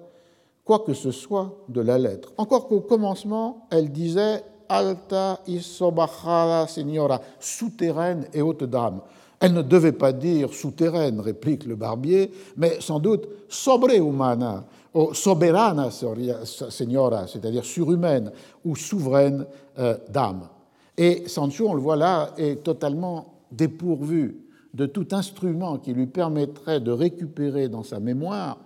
S2: quoi que ce soit de la lettre. Encore qu'au commencement, elle disait Alta y sobajada señora, souterraine et haute dame. Elle ne devait pas dire souterraine, réplique le barbier, mais sans doute sobrehumana, ou soberana señora, c'est-à-dire surhumaine ou souveraine euh, dame. Et Sancho, on le voit là, est totalement dépourvu de tout instrument qui lui permettrait de récupérer dans sa mémoire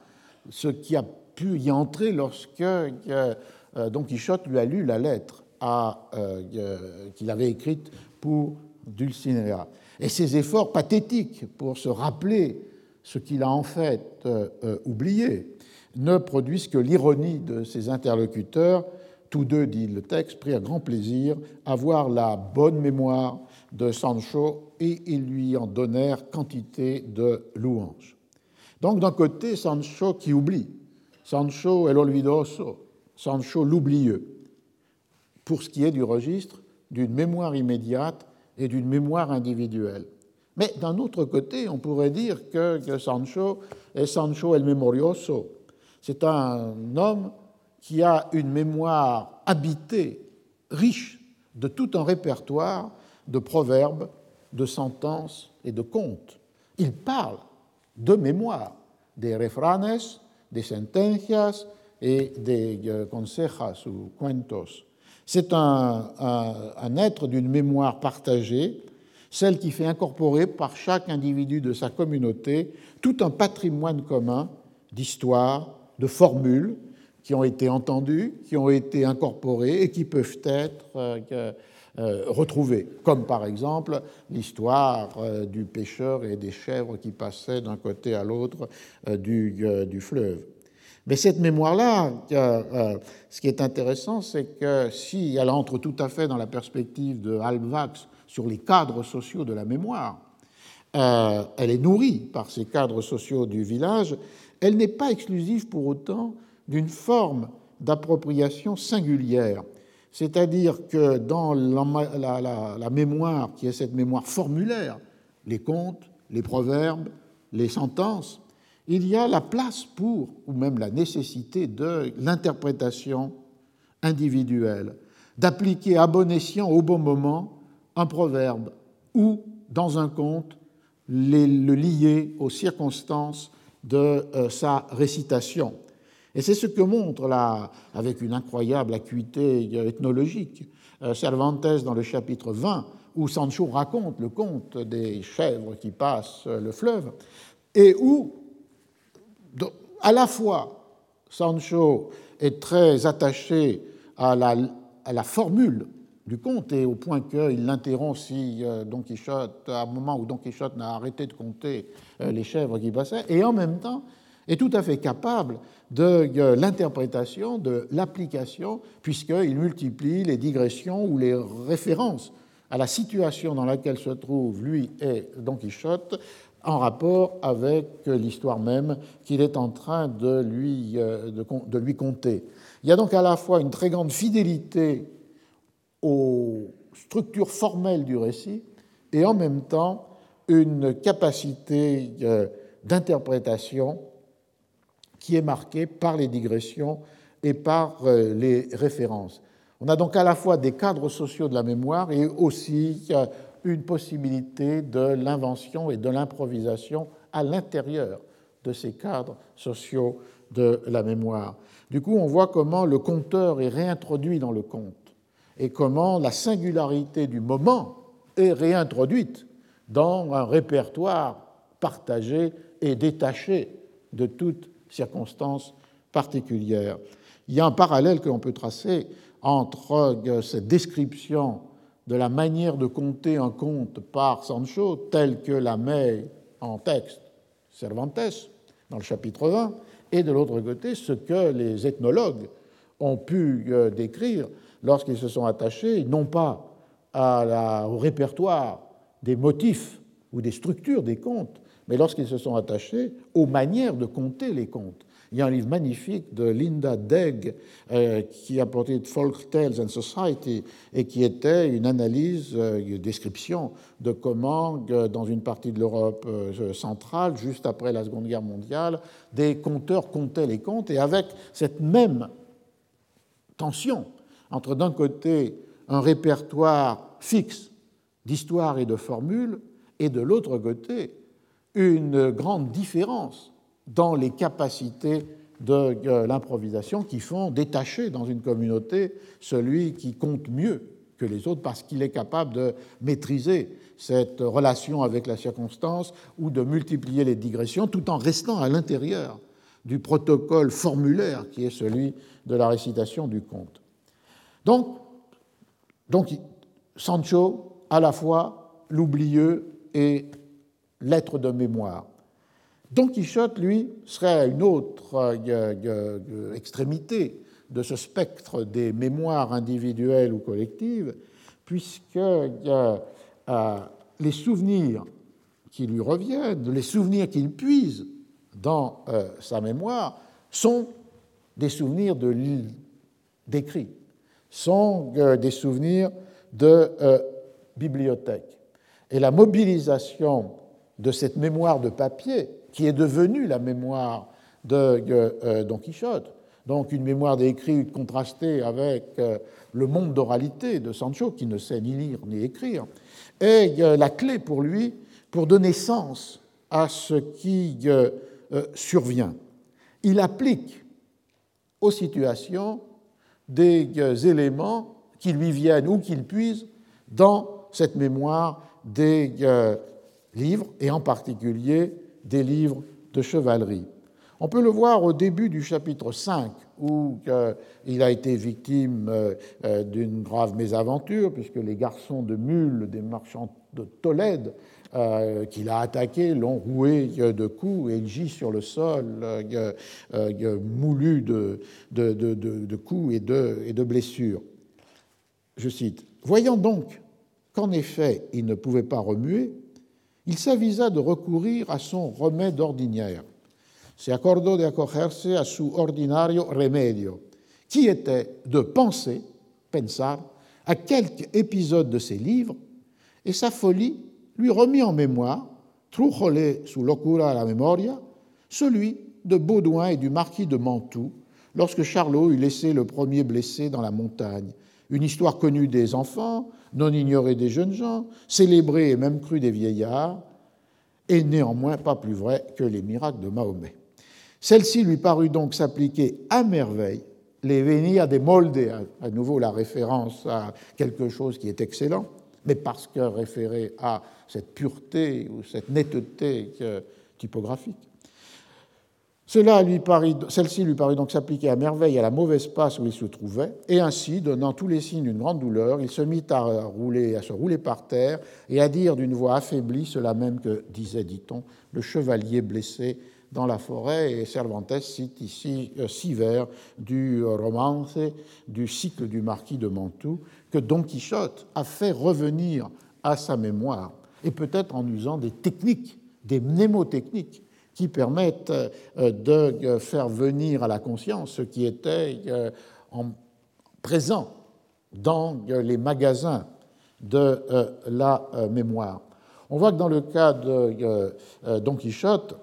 S2: ce qui a pu y entrer lorsque euh, Don Quichotte lui a lu la lettre euh, qu'il avait écrite pour Dulcinea. Et ses efforts pathétiques pour se rappeler ce qu'il a en fait euh, oublié ne produisent que l'ironie de ses interlocuteurs. Tous deux, dit le texte, prirent grand plaisir à voir la bonne mémoire de Sancho et ils lui en donnèrent quantité de louanges. Donc d'un côté, Sancho qui oublie, Sancho el olvidoso, Sancho l'oublieux, pour ce qui est du registre d'une mémoire immédiate et d'une mémoire individuelle. Mais d'un autre côté, on pourrait dire que, Sancho est Sancho el memorioso. C'est un homme qui a une mémoire habitée, riche de tout un répertoire de proverbes, de sentences et de contes. Il parle de mémoire des refranes, des sentencias et des euh, consejas ou cuentos. C'est un, un, être d'une mémoire partagée, celle qui fait incorporer par chaque individu de sa communauté tout un patrimoine commun d'histoires, de formules qui ont été entendues, qui ont été incorporées et qui peuvent être euh, euh, retrouvés, comme par exemple l'histoire euh, du pêcheur et des chèvres qui passaient d'un côté à l'autre du, fleuve. Mais cette mémoire-là, ce qui est intéressant, c'est que si elle entre tout à fait dans la perspective de Halbwachs sur les cadres sociaux de la mémoire, elle est nourrie par ces cadres sociaux du village, elle n'est pas exclusive pour autant d'une forme d'appropriation singulière c'est-à-dire que dans la, mémoire, qui est cette mémoire formulaire, les contes, les proverbes, les sentences, il y a la place pour, ou même la nécessité de l'interprétation individuelle, d'appliquer à bon escient au bon moment un proverbe ou, dans un conte, le lier aux circonstances de euh, sa récitation. Et c'est ce que montre, là, avec une incroyable acuité ethnologique, euh, Cervantes dans le chapitre 20, où Sancho raconte le conte des chèvres qui passent le fleuve, et où, à la fois, Sancho est très attaché à la, formule du conte, et au point qu'il l'interrompt si euh, Don Quichotte, à un moment où Don Quichotte n'a arrêté de compter euh, les chèvres qui passaient, et en même temps est tout à fait capable de l'interprétation, de l'application, puisqu'il multiplie les digressions ou les références à la situation dans laquelle se trouve lui et Don Quichotte en rapport avec l'histoire même qu'il est en train de lui, euh, de lui conter. Il y a donc à la fois une très grande fidélité aux structures formelles du récit et en même temps une capacité euh, d'interprétation qui est marqué par les digressions et par euh, les références. On a donc à la fois des cadres sociaux de la mémoire et aussi euh, une possibilité de l'invention et de l'improvisation à l'intérieur de ces cadres sociaux de la mémoire. Du coup, on voit comment le conteur est réintroduit dans le conte et comment la singularité du moment est réintroduite dans un répertoire partagé et détaché de toute circonstances particulières. Il y a un parallèle que l'on peut tracer entre euh, cette description de la manière de compter un conte par Sancho, telle que la met en texte Cervantes dans le chapitre 20, et de l'autre côté ce que les ethnologues ont pu euh, décrire lorsqu'ils se sont attachés non pas au répertoire des motifs ou des structures des contes, mais lorsqu'ils se sont attachés aux manières de compter les contes. Il y a un livre magnifique de Linda Degg euh, qui a porté Folk Tales and Society et qui était une analyse, euh, une description de comment, euh, dans une partie de l'Europe centrale, juste après la Seconde Guerre mondiale, des conteurs comptaient les contes et avec cette même tension entre d'un côté un répertoire fixe d'histoires et de formules et de l'autre côté une grande différence dans les capacités de l'improvisation qui font détacher dans une communauté celui qui compte mieux que les autres parce qu'il est capable de maîtriser cette relation avec la circonstance ou de multiplier les digressions tout en restant à l'intérieur du protocole formulaire qui est celui de la récitation du conte. Donc, donc Sancho, à la fois l'oublieux et l'être de mémoire. Don Quichotte, lui, serait à une autre euh, euh, euh, extrémité de ce spectre des mémoires individuelles ou collectives, puisque les souvenirs qui lui reviennent, les souvenirs qu'il puise dans sa mémoire, sont des souvenirs d'écrit, sont des souvenirs de bibliothèque. Et la mobilisation de cette mémoire de papier qui est devenue la mémoire de euh, Don Quichotte, donc une mémoire d'écrit contrastée avec euh, le monde d'oralité de Sancho, qui ne sait ni lire ni écrire, est euh, la clé pour lui pour donner sens à ce qui survient. Il applique aux situations des éléments qui lui viennent ou qu'il puise dans cette mémoire des livres, et en particulier des livres de chevalerie. On peut le voir au début du chapitre 5, où euh, il a été victime euh, euh, d'une grave mésaventure, puisque les garçons de mules des marchands de Tolède qu'il a attaqués l'ont roué de coups et il gît sur le sol moulu de, coups et de blessures. Je cite Voyant donc qu'en effet il ne pouvait pas remuer, il s'avisa de recourir à son remède ordinaire. Se de acogerse a su ordinario remedio, qui était de penser, pensar, à quelques épisodes de ses livres, et sa folie lui remit en mémoire, trujole su locura la memoria, celui de Baudouin et du marquis de Mantoue, lorsque Charlot eut laissé le premier blessé dans la montagne, une histoire connue des enfants, non ignorée des jeunes gens, célébrée et même crue des vieillards, et néanmoins pas plus vrai que les miracles de Mahomet. Celle-ci lui parut donc s'appliquer à merveille les venia de molde, à nouveau la référence à quelque chose qui est excellent, mais parce que référé à cette pureté ou cette netteté typographique. Celle-ci lui parut donc s'appliquer à merveille à la mauvaise passe où il se trouvait, et ainsi, donnant tous les signes d'une grande douleur, il se mit à, rouler, à se rouler par terre et à dire d'une voix affaiblie cela même que disait, dit-on, le chevalier blessé dans la forêt. Et Cervantes cite ici euh, six vers du romance du cycle du marquis de Mantoue que Don Quichotte a fait revenir à sa mémoire, et peut-être en usant des techniques, des mnémotechniques qui permettent euh, de euh, faire venir à la conscience ce qui était euh, en présent dans les magasins de la mémoire. On voit que dans le cas de Don Quichotte,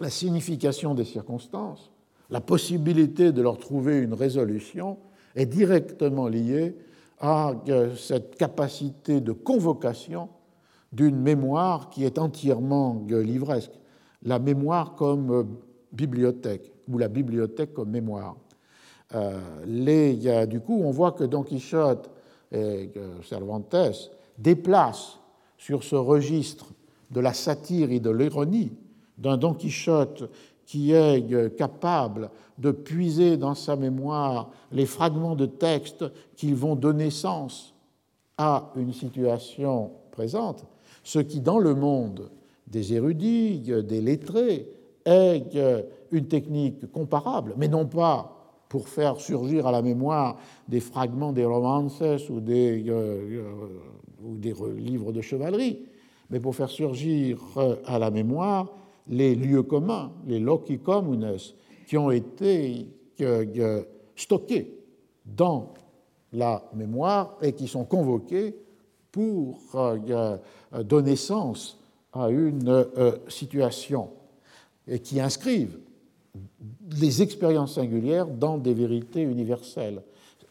S2: la signification des circonstances, la possibilité de leur trouver une résolution est directement liée à cette capacité de convocation d'une mémoire qui est entièrement livresque la mémoire comme euh, bibliothèque, ou la bibliothèque comme mémoire. Euh, du coup, on voit que Don Quichotte et Cervantes déplacent sur ce registre de la satire et de l'ironie d'un Don Quichotte qui est euh, capable de puiser dans sa mémoire les fragments de texte qui vont donner sens à une situation présente, ce qui dans le monde des érudits, des lettrés, est une technique comparable, mais non pas pour faire surgir à la mémoire des fragments des romances ou des, euh, ou des livres de chevalerie, mais pour faire surgir euh, à la mémoire les lieux communs, les loci communes, qui ont été euh, stockés dans la mémoire et qui sont convoqués pour donner sens à une euh, situation et qui inscrivent les expériences singulières dans des vérités universelles.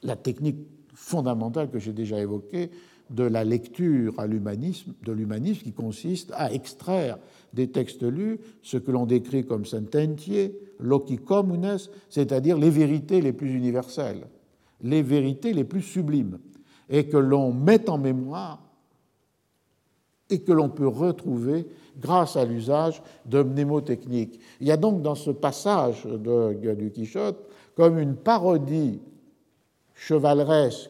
S2: La technique fondamentale que j'ai déjà évoquée de la lecture à l'humanisme, de l'humanisme qui consiste à extraire des textes lus ce que l'on décrit comme sententiae, loci communes, c'est-à-dire les vérités les plus universelles, les vérités les plus sublimes. et que l'on met en mémoire et que l'on peut retrouver grâce à l'usage de mnémotechniques. Il y a donc dans ce passage de, du Quichotte comme une parodie chevaleresque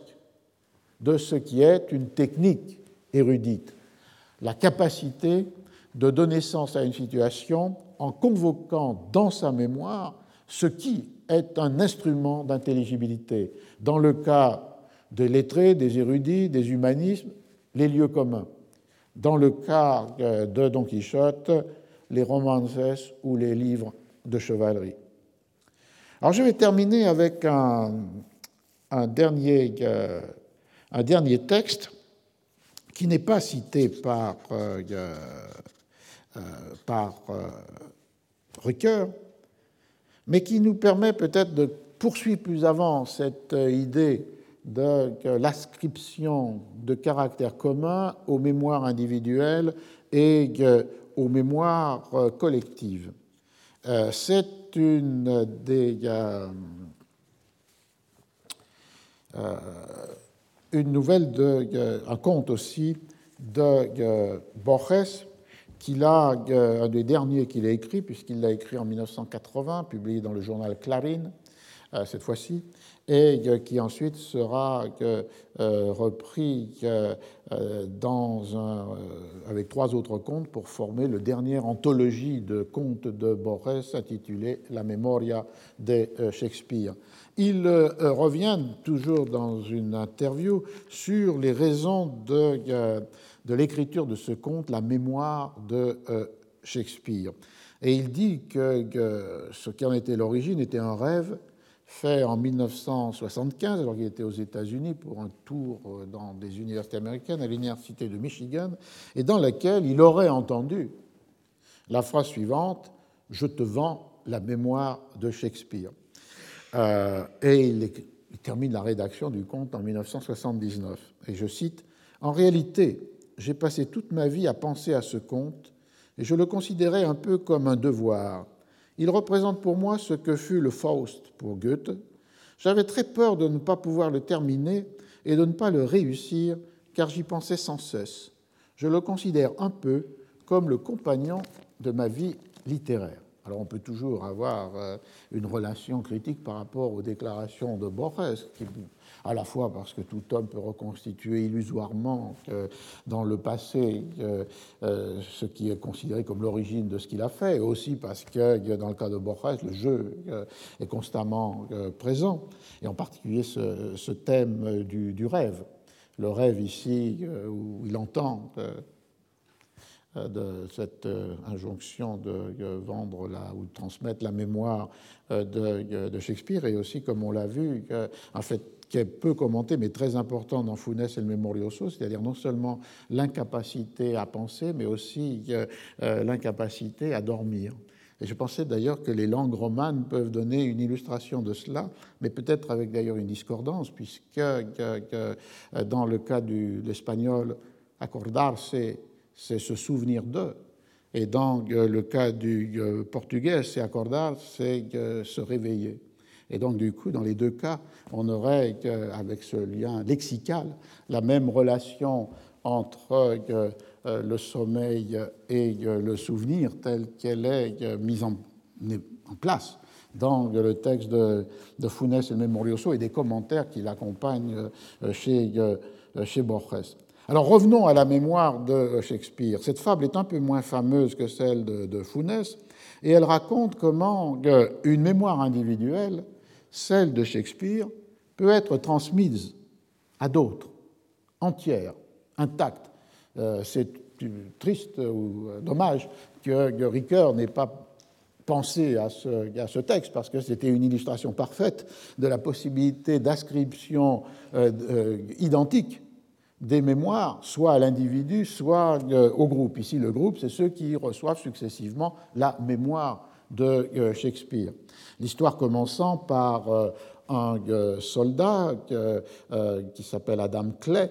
S2: de ce qui est une technique érudite, la capacité de donner sens à une situation en convoquant dans sa mémoire ce qui est un instrument d'intelligibilité. Dans le cas des lettrés, des érudits, des humanismes, les lieux communs. Dans le cas euh, de Don Quichotte, les romances ou les livres de chevalerie. Alors je vais terminer avec un, dernier, euh, un dernier texte qui n'est pas cité par, euh, par Ricoeur, mais qui nous permet peut-être de poursuivre plus avant cette idée de l'inscription de caractères communs aux mémoires individuelles et aux mémoires euh, collectives. Euh, c'est une des, euh, une nouvelle, de, un conte aussi de Borges, qu'il a, un des derniers qu'il a écrit, puisqu'il l'a écrit en 1980, publié dans le journal Clarín, cette fois-ci, et qui ensuite sera euh, repris euh, euh, avec trois autres contes pour former le dernier anthologie de contes de Borges intitulé La Memoria de Shakespeare. Il revient toujours dans une interview sur les raisons de, l'écriture de ce conte, La Mémoire de Shakespeare. Et il dit que ce qui en était l'origine était un rêve fait en 1975, alors qu'il était aux États-Unis pour un tour dans des universités américaines, à l'université de Michigan, et dans laquelle il aurait entendu la phrase suivante Je te vends la mémoire de Shakespeare. Euh, et il termine la rédaction du conte en 1979. Et je cite En réalité, j'ai passé toute ma vie à penser à ce conte, et je le considérais un peu comme un devoir il représente pour moi ce que fut le Faust pour Goethe. J'avais très peur de ne pas pouvoir le terminer et de ne pas le réussir, car j'y pensais sans cesse. Je le considère un peu comme le compagnon de ma vie littéraire. Alors on peut toujours avoir euh, une relation critique par rapport aux déclarations de Borges, à la fois parce que tout homme peut reconstituer illusoirement dans le passé euh, ce qui est considéré comme l'origine de ce qu'il a fait, et aussi parce que dans le cas de Borges, le jeu euh, est constamment euh, présent, et en particulier ce, thème du, rêve. Le rêve ici, où il entend de cette injonction de vendre la, ou de transmettre la mémoire de, Shakespeare, et aussi, comme on l'a vu, en fait, qui est peu commenté, mais très important dans Funès et le Memorioso, c'est-à-dire non seulement l'incapacité à penser, mais aussi euh, euh, l'incapacité à dormir. Et je pensais d'ailleurs que les langues romanes peuvent donner une illustration de cela, mais peut-être avec d'ailleurs une discordance, puisque euh, dans le cas de l'espagnol, accordar, c'est se souvenir d'eux. Et dans le cas du portugais, c'est accordar, c'est se réveiller. Et donc, du coup, dans les deux cas, on aurait, avec ce lien lexical, la même relation entre euh, le sommeil et euh, le souvenir telle qu'elle est euh, mise en, place dans le texte de, de Funès et Memorioso et des commentaires qui l'accompagnent chez, chez Borges. Alors revenons à la mémoire de Shakespeare. Cette fable est un peu moins fameuse que celle de, de Funès et elle raconte comment une mémoire individuelle celle de Shakespeare peut être transmise à d'autres, entière, intacte. Euh, c'est triste ou dommage que Ricoeur n'ait pas pensé à ce, texte parce que c'était une illustration parfaite de la possibilité d'inscription euh, euh, identique des mémoires, soit à l'individu, soit au groupe. Ici, le groupe, c'est ceux qui reçoivent successivement la mémoire de Shakespeare. L'histoire commençant par euh, un euh, soldat euh, qui s'appelle Adam Clay,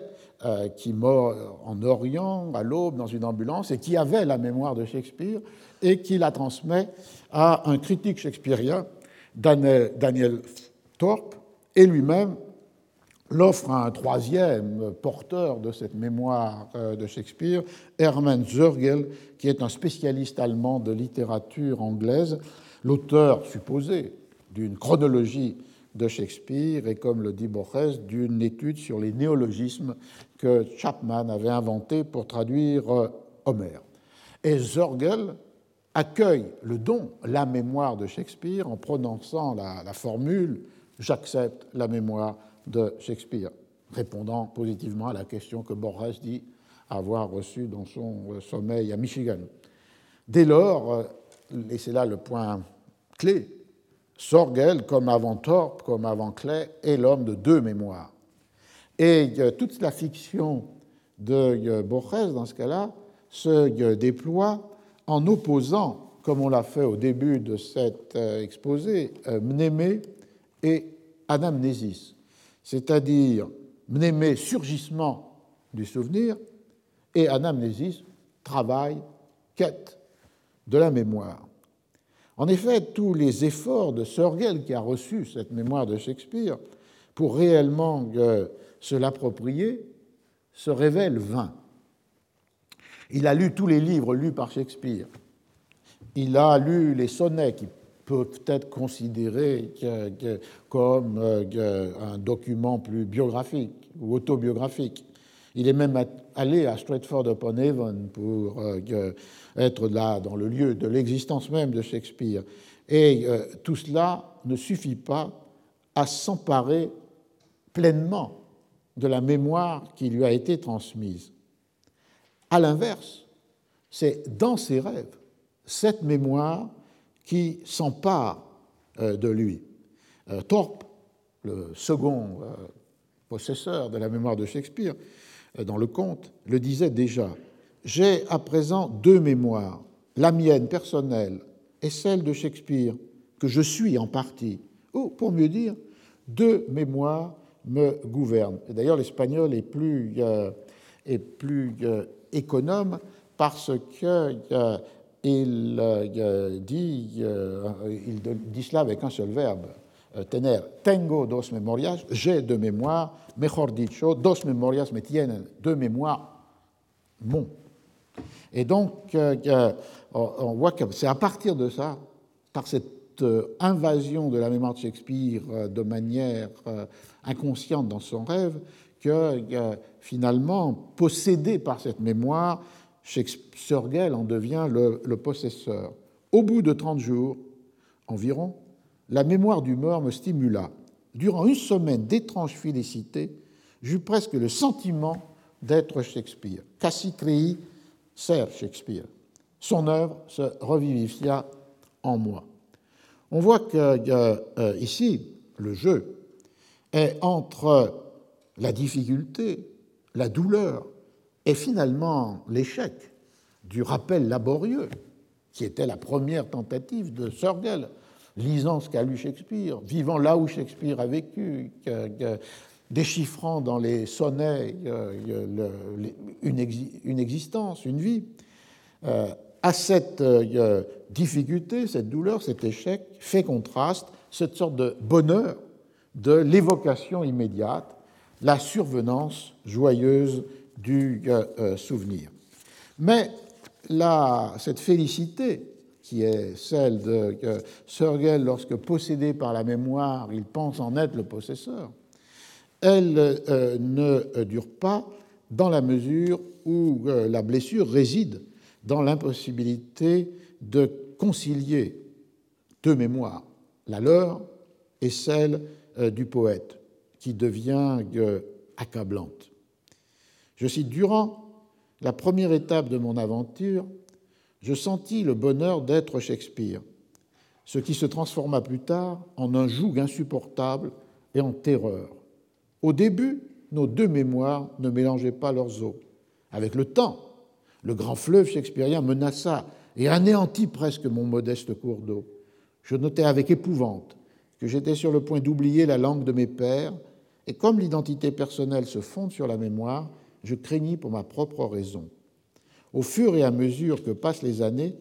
S2: qui meurt en Orient à l'aube dans une ambulance et qui avait la mémoire de Shakespeare et qui la transmet à un critique shakespearien, Daniel Thorpe, et lui-même l'offre à un troisième porteur de cette mémoire euh, de Shakespeare, Hermann Zörgel, qui est un spécialiste allemand de littérature anglaise, l'auteur supposé d'une chronologie de Shakespeare et, comme le dit Borges, d'une étude sur les néologismes que Chapman avait inventés pour traduire euh, Homère. Et Zörgel accueille le don, la mémoire de Shakespeare, en prononçant la formule J'accepte la mémoire de Shakespeare, répondant positivement à la question que Borges dit avoir reçue dans son euh, sommeil à Michigan. Dès lors, euh, et c'est là le point clé, Sorgel, comme avant Thorpe, comme avant Clay, est l'homme de deux mémoires. Et euh, toute la fiction de Borges, dans ce cas-là, se déploie en opposant, comme on l'a fait au début de cet exposé, Mnémée et anamnésis c'est-à-dire mnémé, surgissement du souvenir, et anamnésis, travail, quête de la mémoire. En effet, tous les efforts de Sorgel, qui a reçu cette mémoire de Shakespeare, pour réellement euh, se l'approprier, se révèlent vains. Il a lu tous les livres lus par Shakespeare. Il a lu les sonnets qui peut être considéré comme euh, un document plus biographique ou autobiographique. Il est même allé à Stratford-upon-Avon pour euh, être là dans le lieu de l'existence même de Shakespeare. Et euh, tout cela ne suffit pas à s'emparer pleinement de la mémoire qui lui a été transmise. À l'inverse, c'est dans ses rêves cette mémoire qui s'empare euh, de lui. Euh, Thorpe, le second euh, possesseur de la mémoire de Shakespeare, dans le conte, le disait déjà. J'ai à présent deux mémoires, la mienne personnelle et celle de Shakespeare, que je suis en partie, ou pour mieux dire, deux mémoires me gouvernent. D'ailleurs, l'espagnol est plus, est plus économe parce que il, euh, dit, euh, il dit cela avec un seul verbe, euh, tener. Tengo dos memorias, j'ai deux mémoires, mejor dicho, dos memorias me tienen, deux mémoires, mon. Et donc, on voit que c'est à partir de ça, par cette invasion de la mémoire de Shakespeare de manière inconsciente dans son rêve, que finalement, possédé par cette mémoire, Sorgel en devient le, possesseur. Au bout de 30 jours environ, la mémoire du mort me stimula. Durant une semaine d'étrange félicité, j'eus presque le sentiment d'être Shakespeare. Cassie crei sert Shakespeare. Son œuvre se revivifia en moi. On voit que euh, ici, le jeu est entre la difficulté, la douleur, et finalement, l'échec du rappel laborieux, qui était la première tentative de Sorgel, lisant ce qu'a lu Shakespeare, vivant là où Shakespeare a vécu, déchiffrant dans les sonnets euh, une, existence, une vie, euh, à cette euh, difficulté, cette douleur, cet échec, fait contraste cette sorte de bonheur de l'évocation immédiate, la survenance joyeuse du euh, euh, souvenir. Mais là, cette félicité, qui est celle de Sorgel lorsque possédé par la mémoire, il pense en être le possesseur, elle euh, ne dure pas dans la mesure où la blessure réside dans l'impossibilité de concilier deux mémoires, la leur et celle du poète, qui devient accablante. Je cite Durant la première étape de mon aventure, je sentis le bonheur d'être Shakespeare, ce qui se transforma plus tard en un joug insupportable et en terreur. Au début, nos deux mémoires ne mélangeaient pas leurs eaux. Avec le temps, le grand fleuve shakespearien menaça et anéantit presque mon modeste cours d'eau. Je notais avec épouvante que j'étais sur le point d'oublier la langue de mes pères, et comme l'identité personnelle se fonde sur la mémoire, je craignis pour ma propre raison. Au fur et à mesure que passent les années,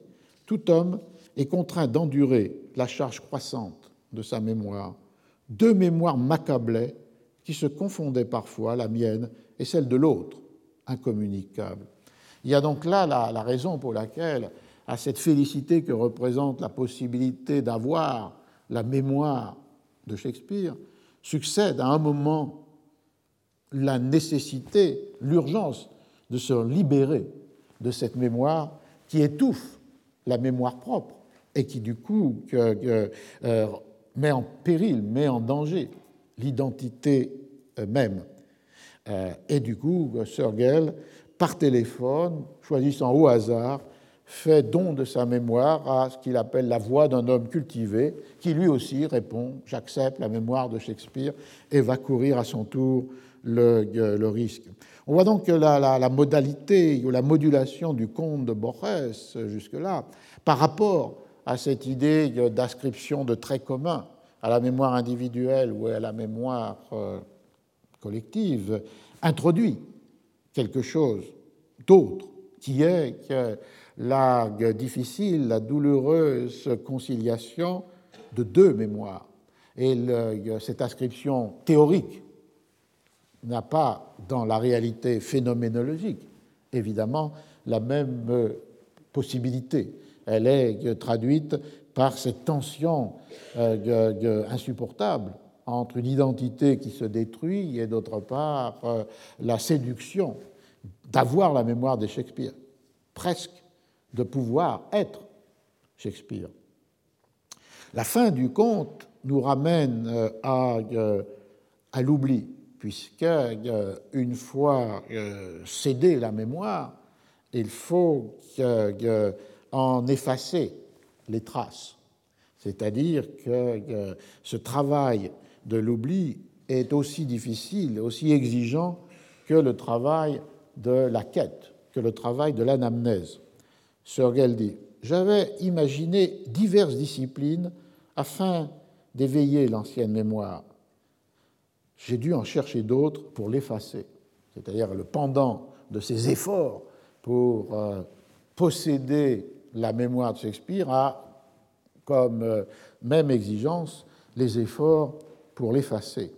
S2: tout homme est contraint d'endurer la charge croissante de sa mémoire. Deux mémoires m'accablaient qui se confondaient parfois, la mienne et celle de l'autre, incommunicable. Il y a donc là la, la raison pour laquelle, à cette félicité que représente la possibilité d'avoir la mémoire de Shakespeare, succède à un moment la nécessité, l'urgence de se libérer de cette mémoire qui étouffe la mémoire propre et qui du coup euh, met en péril, met en danger l'identité même. Euh, et du coup, Sergel, par téléphone, choisissant au hasard, fait don de sa mémoire à ce qu'il appelle la voix d'un homme cultivé, qui lui aussi répond J'accepte la mémoire de Shakespeare et va courir à son tour le, le risque. On voit donc que la, modalité ou la modulation du conte de Borges jusque-là, par rapport à cette idée d'inscription de traits communs à la mémoire individuelle ou à la mémoire euh, collective, introduit quelque chose d'autre, qui est la difficile, la douloureuse conciliation de deux mémoires. Et cette inscription théorique n'a pas, dans la réalité phénoménologique, évidemment, la même possibilité. Elle est traduite par cette tension euh, insupportable entre une identité qui se détruit et d'autre part euh, la séduction d'avoir la mémoire de Shakespeare, presque de pouvoir être Shakespeare. La fin du conte nous ramène euh, à, à l'oubli, puisque une fois cédée la mémoire, il faut en effacer les traces. C'est-à-dire que ce travail de l'oubli est aussi difficile, aussi exigeant que le travail de la quête, que le travail de l'anamnèse. Sergel dit J'avais imaginé diverses disciplines afin d'éveiller l'ancienne mémoire. J'ai dû en chercher d'autres pour l'effacer, c'est-à-dire le pendant de ces efforts pour euh, posséder la mémoire de Shakespeare a comme euh, même exigence les efforts pour l'effacer.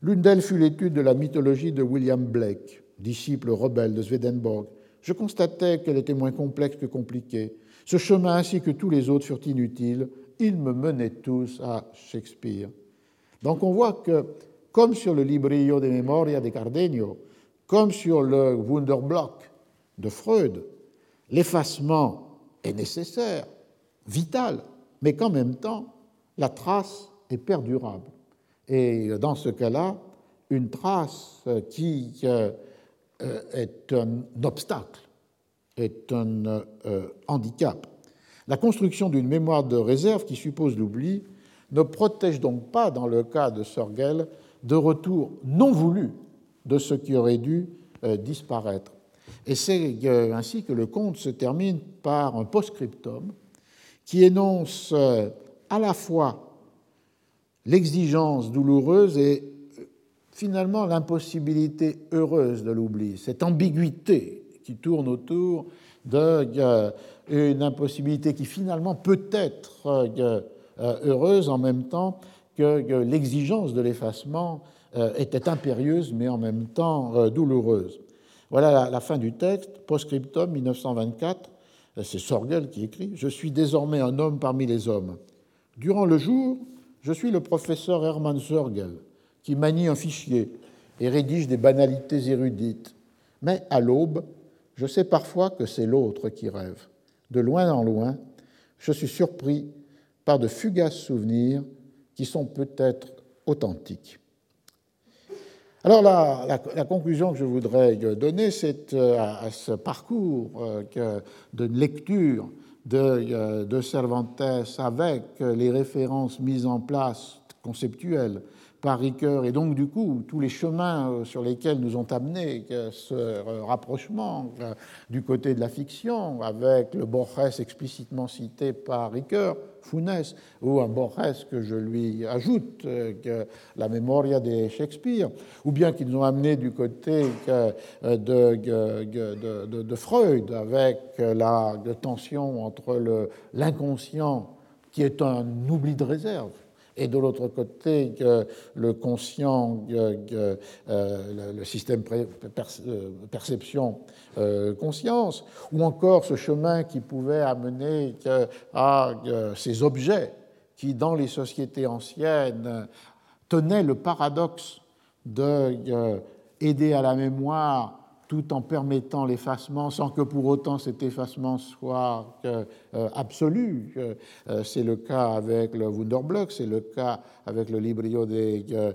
S2: L'une d'elles fut l'étude de la mythologie de William Blake, disciple rebelle de Swedenborg. Je constatais qu'elle était moins complexe que compliquée. Ce chemin ainsi que tous les autres furent inutiles. Ils me menaient tous à Shakespeare. Donc on voit que, comme sur le Librillo de Memoria de Cardenio, comme sur le Wunderblock de Freud, l'effacement est nécessaire, vital, mais qu'en même temps, la trace est perdurable. Et dans ce cas-là, une trace qui euh, est un obstacle, est un euh, handicap. La construction d'une mémoire de réserve qui suppose l'oubli ne protège donc pas, dans le cas de Sorgel, de retour non voulu de ce qui aurait dû euh, disparaître. Et c'est ainsi que le conte se termine par un post-scriptum qui énonce euh, à la fois l'exigence douloureuse et euh, finalement l'impossibilité heureuse de l'oubli, cette ambiguïté qui tourne autour d'une impossibilité qui finalement peut être euh, heureuse en même temps que l'exigence de l'effacement était impérieuse mais en même temps douloureuse. Voilà la fin du texte, post-scriptum 1924 c'est Sorgel qui écrit, Je suis désormais un homme parmi les hommes. Durant le jour, je suis le professeur Hermann Sorgel, qui manie un fichier et rédige des banalités érudites. Mais à l'aube, je sais parfois que c'est l'autre qui rêve. De loin en loin, je suis surpris par de fugaces souvenirs qui sont peut-être authentiques. Alors la, conclusion que je voudrais donner, c'est euh, à, ce parcours euh, de lecture euh, de Cervantes avec les références mises en place conceptuelles par Ricoeur. Et donc, du coup, tous les chemins euh, sur lesquels nous ont amené ce rapprochement euh, du côté de la fiction, avec le Borges explicitement cité par Ricoeur, Funès, ou un Borges que je lui ajoute, euh, que la Memoria de Shakespeare, ou bien qu'ils nous ont amené du côté de Freud, avec la tension entre l'inconscient, qui est un oubli de réserve, et de l'autre côté le conscient, euh, le système perception-conscience, ou encore ce chemin qui pouvait amener à ces objets qui, dans les sociétés anciennes, tenaient le paradoxe d'aider à la mémoire tout en permettant l'effacement sans que pour autant cet effacement soit euh, absolu. Euh, c'est le cas avec le Wunderblock, c'est le cas avec le Librio des, euh.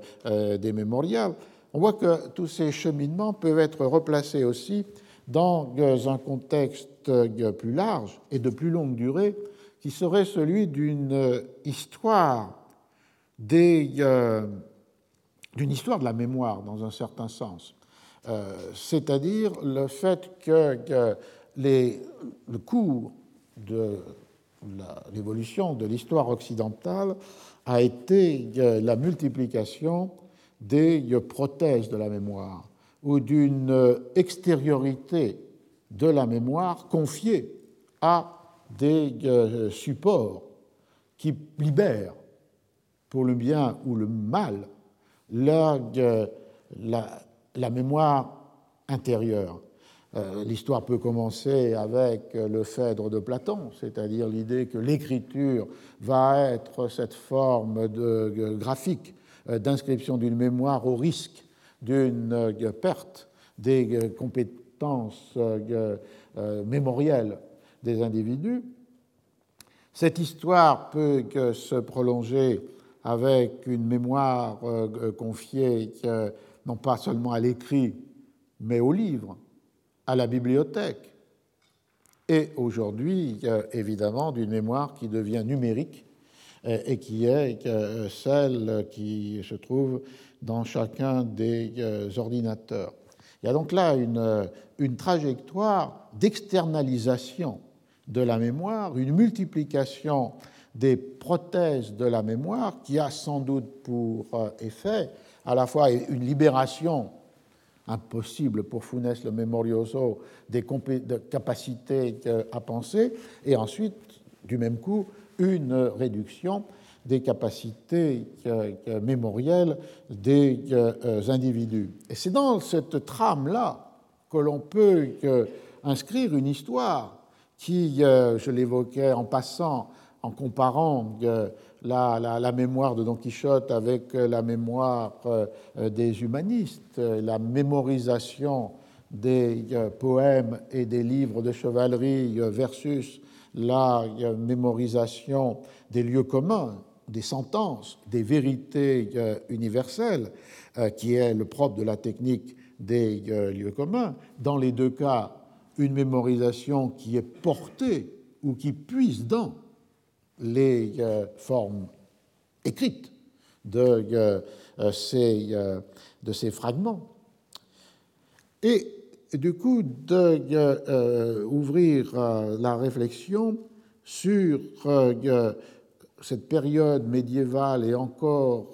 S2: On voit que tous ces cheminements peuvent être replacés aussi dans un contexte plus large et de plus longue durée, qui serait celui d'une histoire d'une histoire de la mémoire dans un certain sens. Euh, c'est-à-dire le fait que, le cours de l'évolution de l'histoire occidentale a été la multiplication des prothèses de la mémoire ou d'une extériorité de la mémoire confiée à des euh, supports qui libèrent, pour le bien ou le mal, la, la, la mémoire intérieure. Euh, l'histoire peut commencer avec le Phèdre de Platon, c'est-à-dire l'idée que l'écriture va être cette forme de, graphique euh, d'inscription d'une mémoire au risque d'une euh, perte des compétences mémorielles des individus. Cette histoire peut se prolonger avec une mémoire confiée non pas seulement à l'écrit, mais au livre, à la bibliothèque, et aujourd'hui, évidemment, d'une mémoire qui devient numérique euh, et qui est euh, celle qui se trouve dans chacun des euh, ordinateurs. Il y a donc là une, une trajectoire d'externalisation de la mémoire, une multiplication des prothèses de la mémoire qui a sans doute pour effet à la fois une libération impossible pour Funès le Memorioso des capacités à penser, et ensuite, du même coup, une réduction des capacités mémorielles des euh, individus. Et c'est dans cette trame-là que l'on peut inscrire une histoire qui, euh, je l'évoquais en passant, en comparant euh, la, mémoire de Don Quichotte avec la mémoire euh, des humanistes, la mémorisation des euh, poèmes et des livres de chevalerie versus la mémorisation des lieux communs, des sentences, des vérités universelles, qui est le propre de la technique des lieux communs. Dans les deux cas, une mémorisation qui est portée ou qui puise dans les euh, formes écrites de, euh, euh, ces, de ces fragments. Et du coup, d'ouvrir la réflexion sur cette période médiévale et encore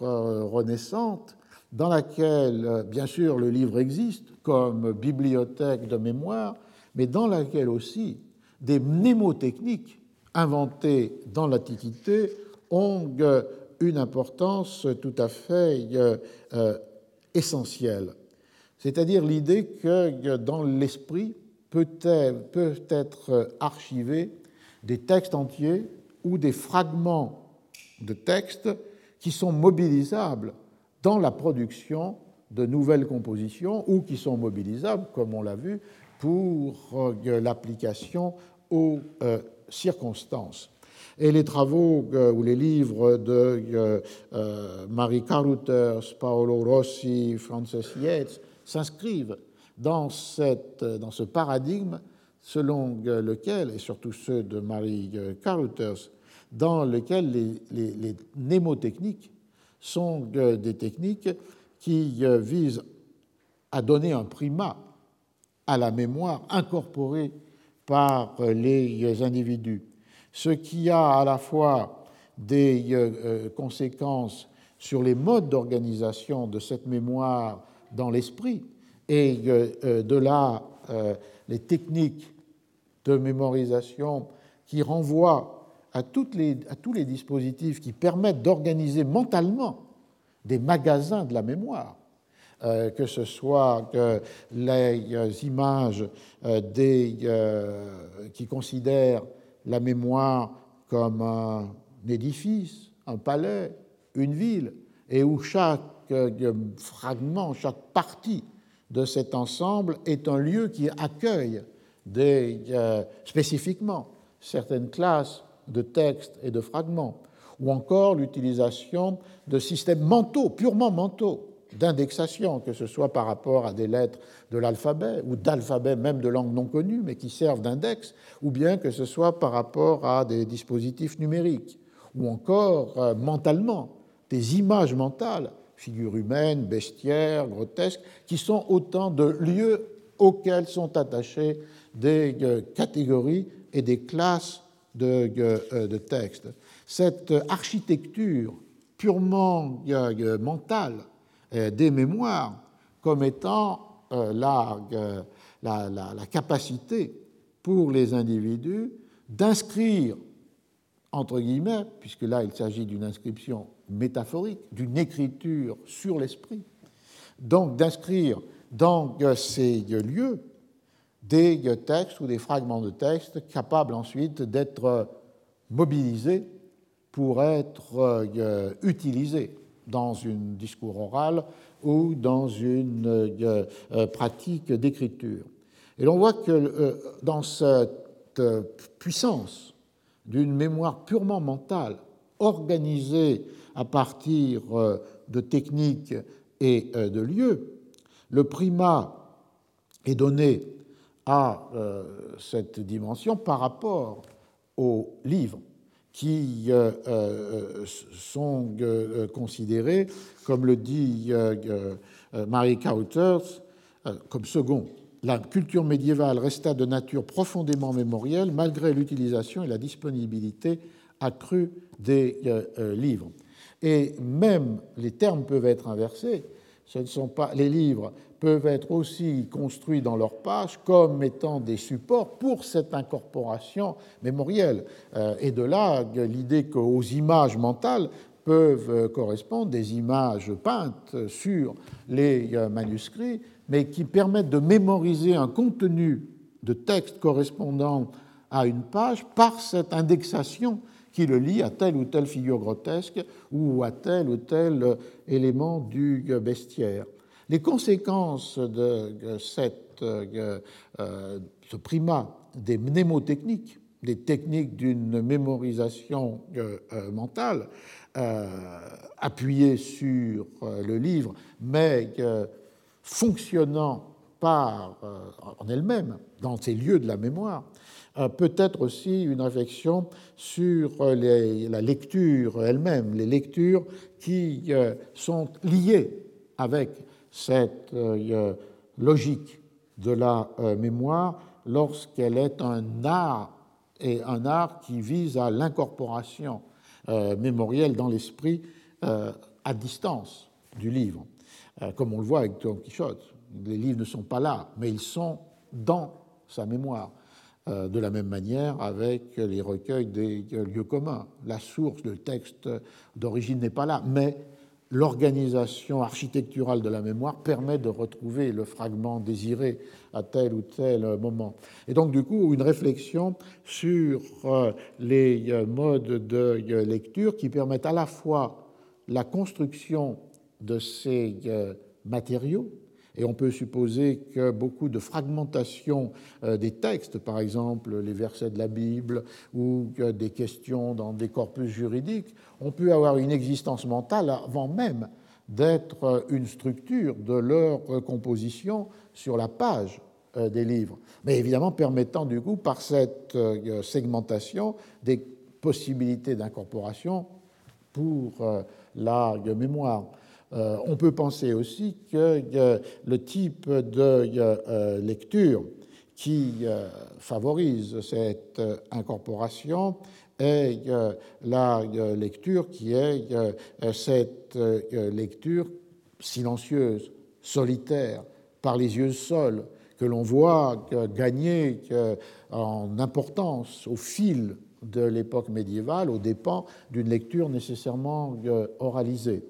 S2: renaissante, dans laquelle, bien sûr, le livre existe comme bibliothèque de mémoire, mais dans laquelle aussi des mnémotechniques inventés dans l'Antiquité ont euh, une importance tout à fait euh, euh, essentielle. C'est-à-dire l'idée que dans l'esprit peuvent être archivés des textes entiers ou des fragments de textes qui sont mobilisables dans la production de nouvelles compositions ou qui sont mobilisables, comme on l'a vu, pour l'application aux circonstances. Et les travaux euh, ou les livres de euh, euh, Marie Carruthers, Paolo Rossi, Frances Yates s'inscrivent dans, dans ce paradigme selon lequel, et surtout ceux de Marie Carruthers, dans lequel les, les, les mnémotechniques sont des techniques qui visent à donner un primat à la mémoire incorporée par les individus, ce qui a à la fois des euh, euh, conséquences sur les modes d'organisation de cette mémoire dans l'esprit et euh, de là les techniques de mémorisation qui renvoient à, tous les dispositifs qui permettent d'organiser mentalement des magasins de la mémoire, euh, que ce soit les euh, images euh, des, qui considèrent la mémoire comme un édifice, un palais, une ville, et où chaque fragment, chaque partie de cet ensemble est un lieu qui accueille spécifiquement certaines classes de textes et de fragments, ou encore l'utilisation de systèmes mentaux, purement mentaux, d'indexation, que ce soit par rapport à des lettres de l'alphabet ou d'alphabet même de langues non connues, mais qui servent d'index, ou bien que ce soit par rapport à des dispositifs numériques, ou encore euh, mentalement, des images mentales, figures humaines, bestiaires, grotesques, qui sont autant de lieux auxquels sont attachées des euh, catégories et des classes de, euh, de textes. Cette architecture purement mentale des mémoires comme étant euh, euh, la, la, capacité pour les individus d'inscrire, entre guillemets, puisque là il s'agit d'une inscription métaphorique, d'une écriture sur l'esprit, donc d'inscrire dans ces lieux des textes ou des fragments de textes capables ensuite d'être mobilisés pour être utilisés dans un discours oral ou dans une euh, euh, pratique d'écriture. Et l'on voit que euh, dans cette puissance d'une mémoire purement mentale, organisée à partir de techniques et de lieux, le primat est donné à cette dimension par rapport au livre qui euh, euh, sont euh, considérés, comme le dit Marie Cauters, comme second. La culture médiévale resta de nature profondément mémorielle malgré l'utilisation et la disponibilité accrue des livres. Et même les termes peuvent être inversés. Ce ne sont pas les livres peuvent être aussi construits dans leurs pages comme étant des supports pour cette incorporation mémorielle. Euh, et de là l'idée qu'aux images mentales peuvent euh, correspondre des images peintes sur les euh, manuscrits, mais qui permettent de mémoriser un contenu de texte correspondant à une page par cette indexation qui le lie à telle ou telle figure grotesque ou à tel ou tel élément du bestiaire. Les conséquences de cette, euh, ce primat des mnémotechniques, des techniques d'une mémorisation euh, euh, mentale, appuyée sur le livre, mais fonctionnant par, en elle-même, dans ces lieux de la mémoire, peut être aussi une réflexion sur la lecture elle-même, les lectures qui sont liées avec cette euh, logique de la euh, mémoire lorsqu'elle est un art et un art qui vise à l'incorporation euh, mémorielle dans l'esprit à distance du livre, comme on le voit avec Don Quichotte. Les livres ne sont pas là, mais ils sont dans sa mémoire. De la même manière avec les recueils des lieux communs. La source, le texte d'origine n'est pas là, mais l'organisation architecturale de la mémoire permet de retrouver le fragment désiré à tel ou tel moment. Et donc, du coup, une réflexion sur euh, les euh, modes de euh, lecture qui permettent à la fois la construction de ces matériaux, et on peut supposer que beaucoup de fragmentation euh, des textes, par exemple les versets de la Bible ou des questions dans des corpus juridiques, ont pu avoir une existence mentale avant même d'être une structure de leur composition sur la page euh, des livres, mais évidemment permettant du coup par cette euh, segmentation des possibilités d'incorporation pour la mémoire. Euh, on peut penser aussi que le type de euh, lecture qui euh, favorise cette incorporation est la lecture qui est cette lecture silencieuse, solitaire, par les yeux seuls, que l'on voit gagner en importance au fil de l'époque médiévale aux dépens d'une lecture nécessairement oralisée.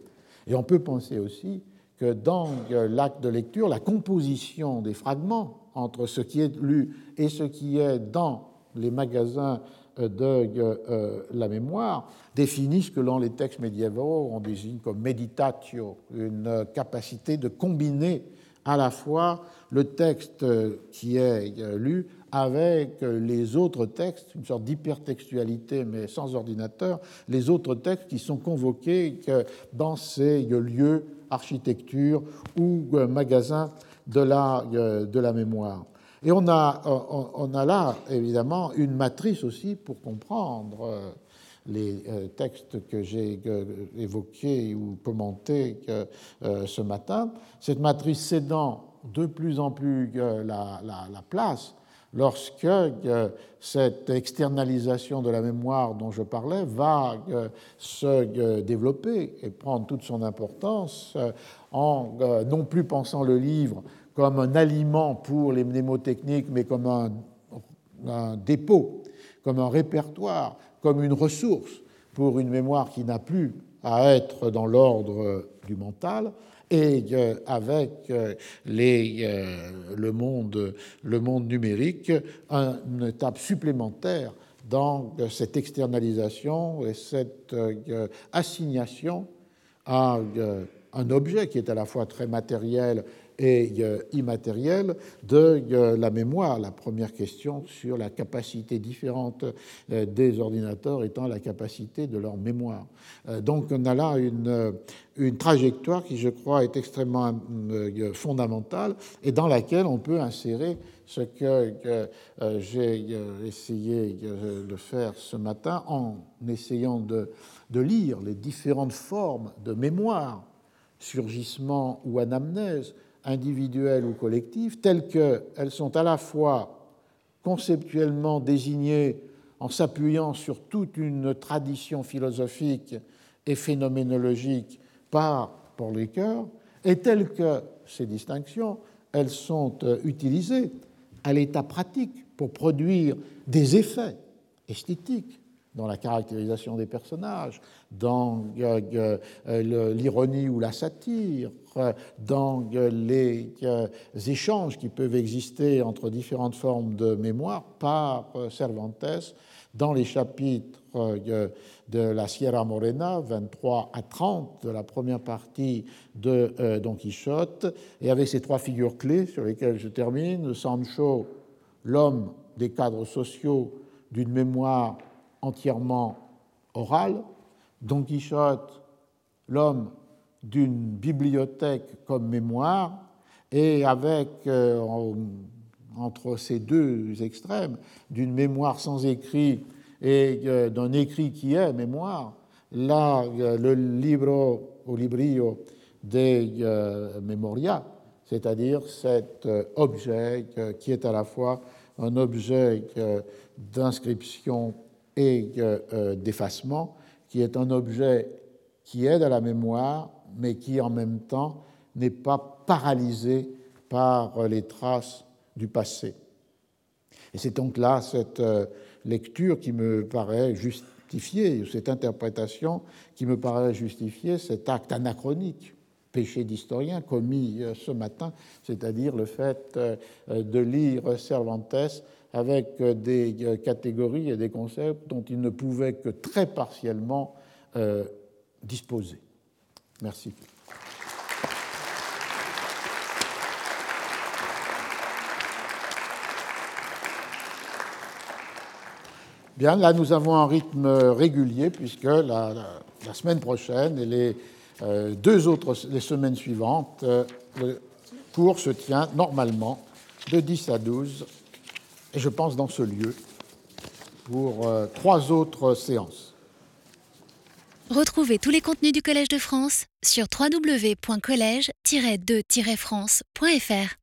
S2: Et on peut penser aussi que dans l'acte de lecture, la composition des fragments entre ce qui est lu et ce qui est dans les magasins de euh, la mémoire définit ce que dans les textes médiévaux. On désigne comme meditatio, une capacité de combiner à la fois le texte qui est lu avec les autres textes, une sorte d'hypertextualité mais sans ordinateur, les autres textes qui sont convoqués dans ces lieux, architecture ou magasins de la, de la mémoire. Et on a, on a là, évidemment, une matrice aussi pour comprendre euh, les euh, textes que j'ai évoqués ou commentés euh, ce matin. Cette matrice cédant de plus en plus la place lorsque cette externalisation de la mémoire dont je parlais va se développer et prendre toute son importance en non plus pensant le livre comme un aliment pour les mnémotechniques, mais comme un, dépôt, comme un répertoire, comme une ressource pour une mémoire qui n'a plus à être dans l'ordre du mental, et euh, avec euh, les, euh, le, monde, le monde numérique, une étape supplémentaire dans cette externalisation et cette assignation à un objet qui est à la fois très matériel et euh, immatériel de euh, la mémoire. La première question sur la capacité différente euh, des ordinateurs étant la capacité de leur mémoire. Donc on a là une, une trajectoire qui, je crois, est extrêmement fondamentale et dans laquelle on peut insérer ce que, j'ai essayé de faire ce matin en essayant de, de lire les différentes formes de mémoire, surgissement ou anamnèse, individuelles ou collectives, telles qu'elles sont à la fois conceptuellement désignées en s'appuyant sur toute une tradition philosophique et phénoménologique par Paul Ricoeur, et telles que ces distinctions, elles sont euh, utilisées à l'état pratique pour produire des effets esthétiques dans la caractérisation des personnages, dans euh, euh, l'ironie ou la satire, dans les échanges qui peuvent exister entre différentes formes de mémoire par euh, Cervantes dans les chapitres de la Sierra Morena, 23 à 30, de la première partie de Don Quichotte, et avec ces trois figures clés sur lesquelles je termine, Sancho, l'homme des cadres sociaux d'une mémoire entièrement orale, Don Quichotte, l'homme d'une bibliothèque comme mémoire, et avec, euh, entre ces deux extrêmes, d'une mémoire sans écrit et euh, d'un écrit qui est mémoire, là, euh, le libro au librio des Memoria, c'est-à-dire cet objet qui est à la fois un objet d'inscription et euh, d'effacement, qui est un objet qui aide à la mémoire, mais qui en même temps n'est pas paralysé par les traces du passé. Et c'est donc là cette euh, lecture qui me paraît justifier, cette interprétation qui me paraît justifier cet acte anachronique, péché d'historien commis euh, ce matin, c'est-à-dire le fait de lire Cervantes avec euh, des euh, catégories et des concepts dont il ne pouvait que très partiellement euh, disposer. Merci. Bien, là, nous avons un rythme régulier puisque la, semaine prochaine et les deux autres les semaines suivantes, le cours se tient normalement de 10 à 12 et je pense dans ce lieu, pour euh, trois autres séances.
S1: Retrouvez tous les contenus du Collège de France sur www.colège-2-france.fr.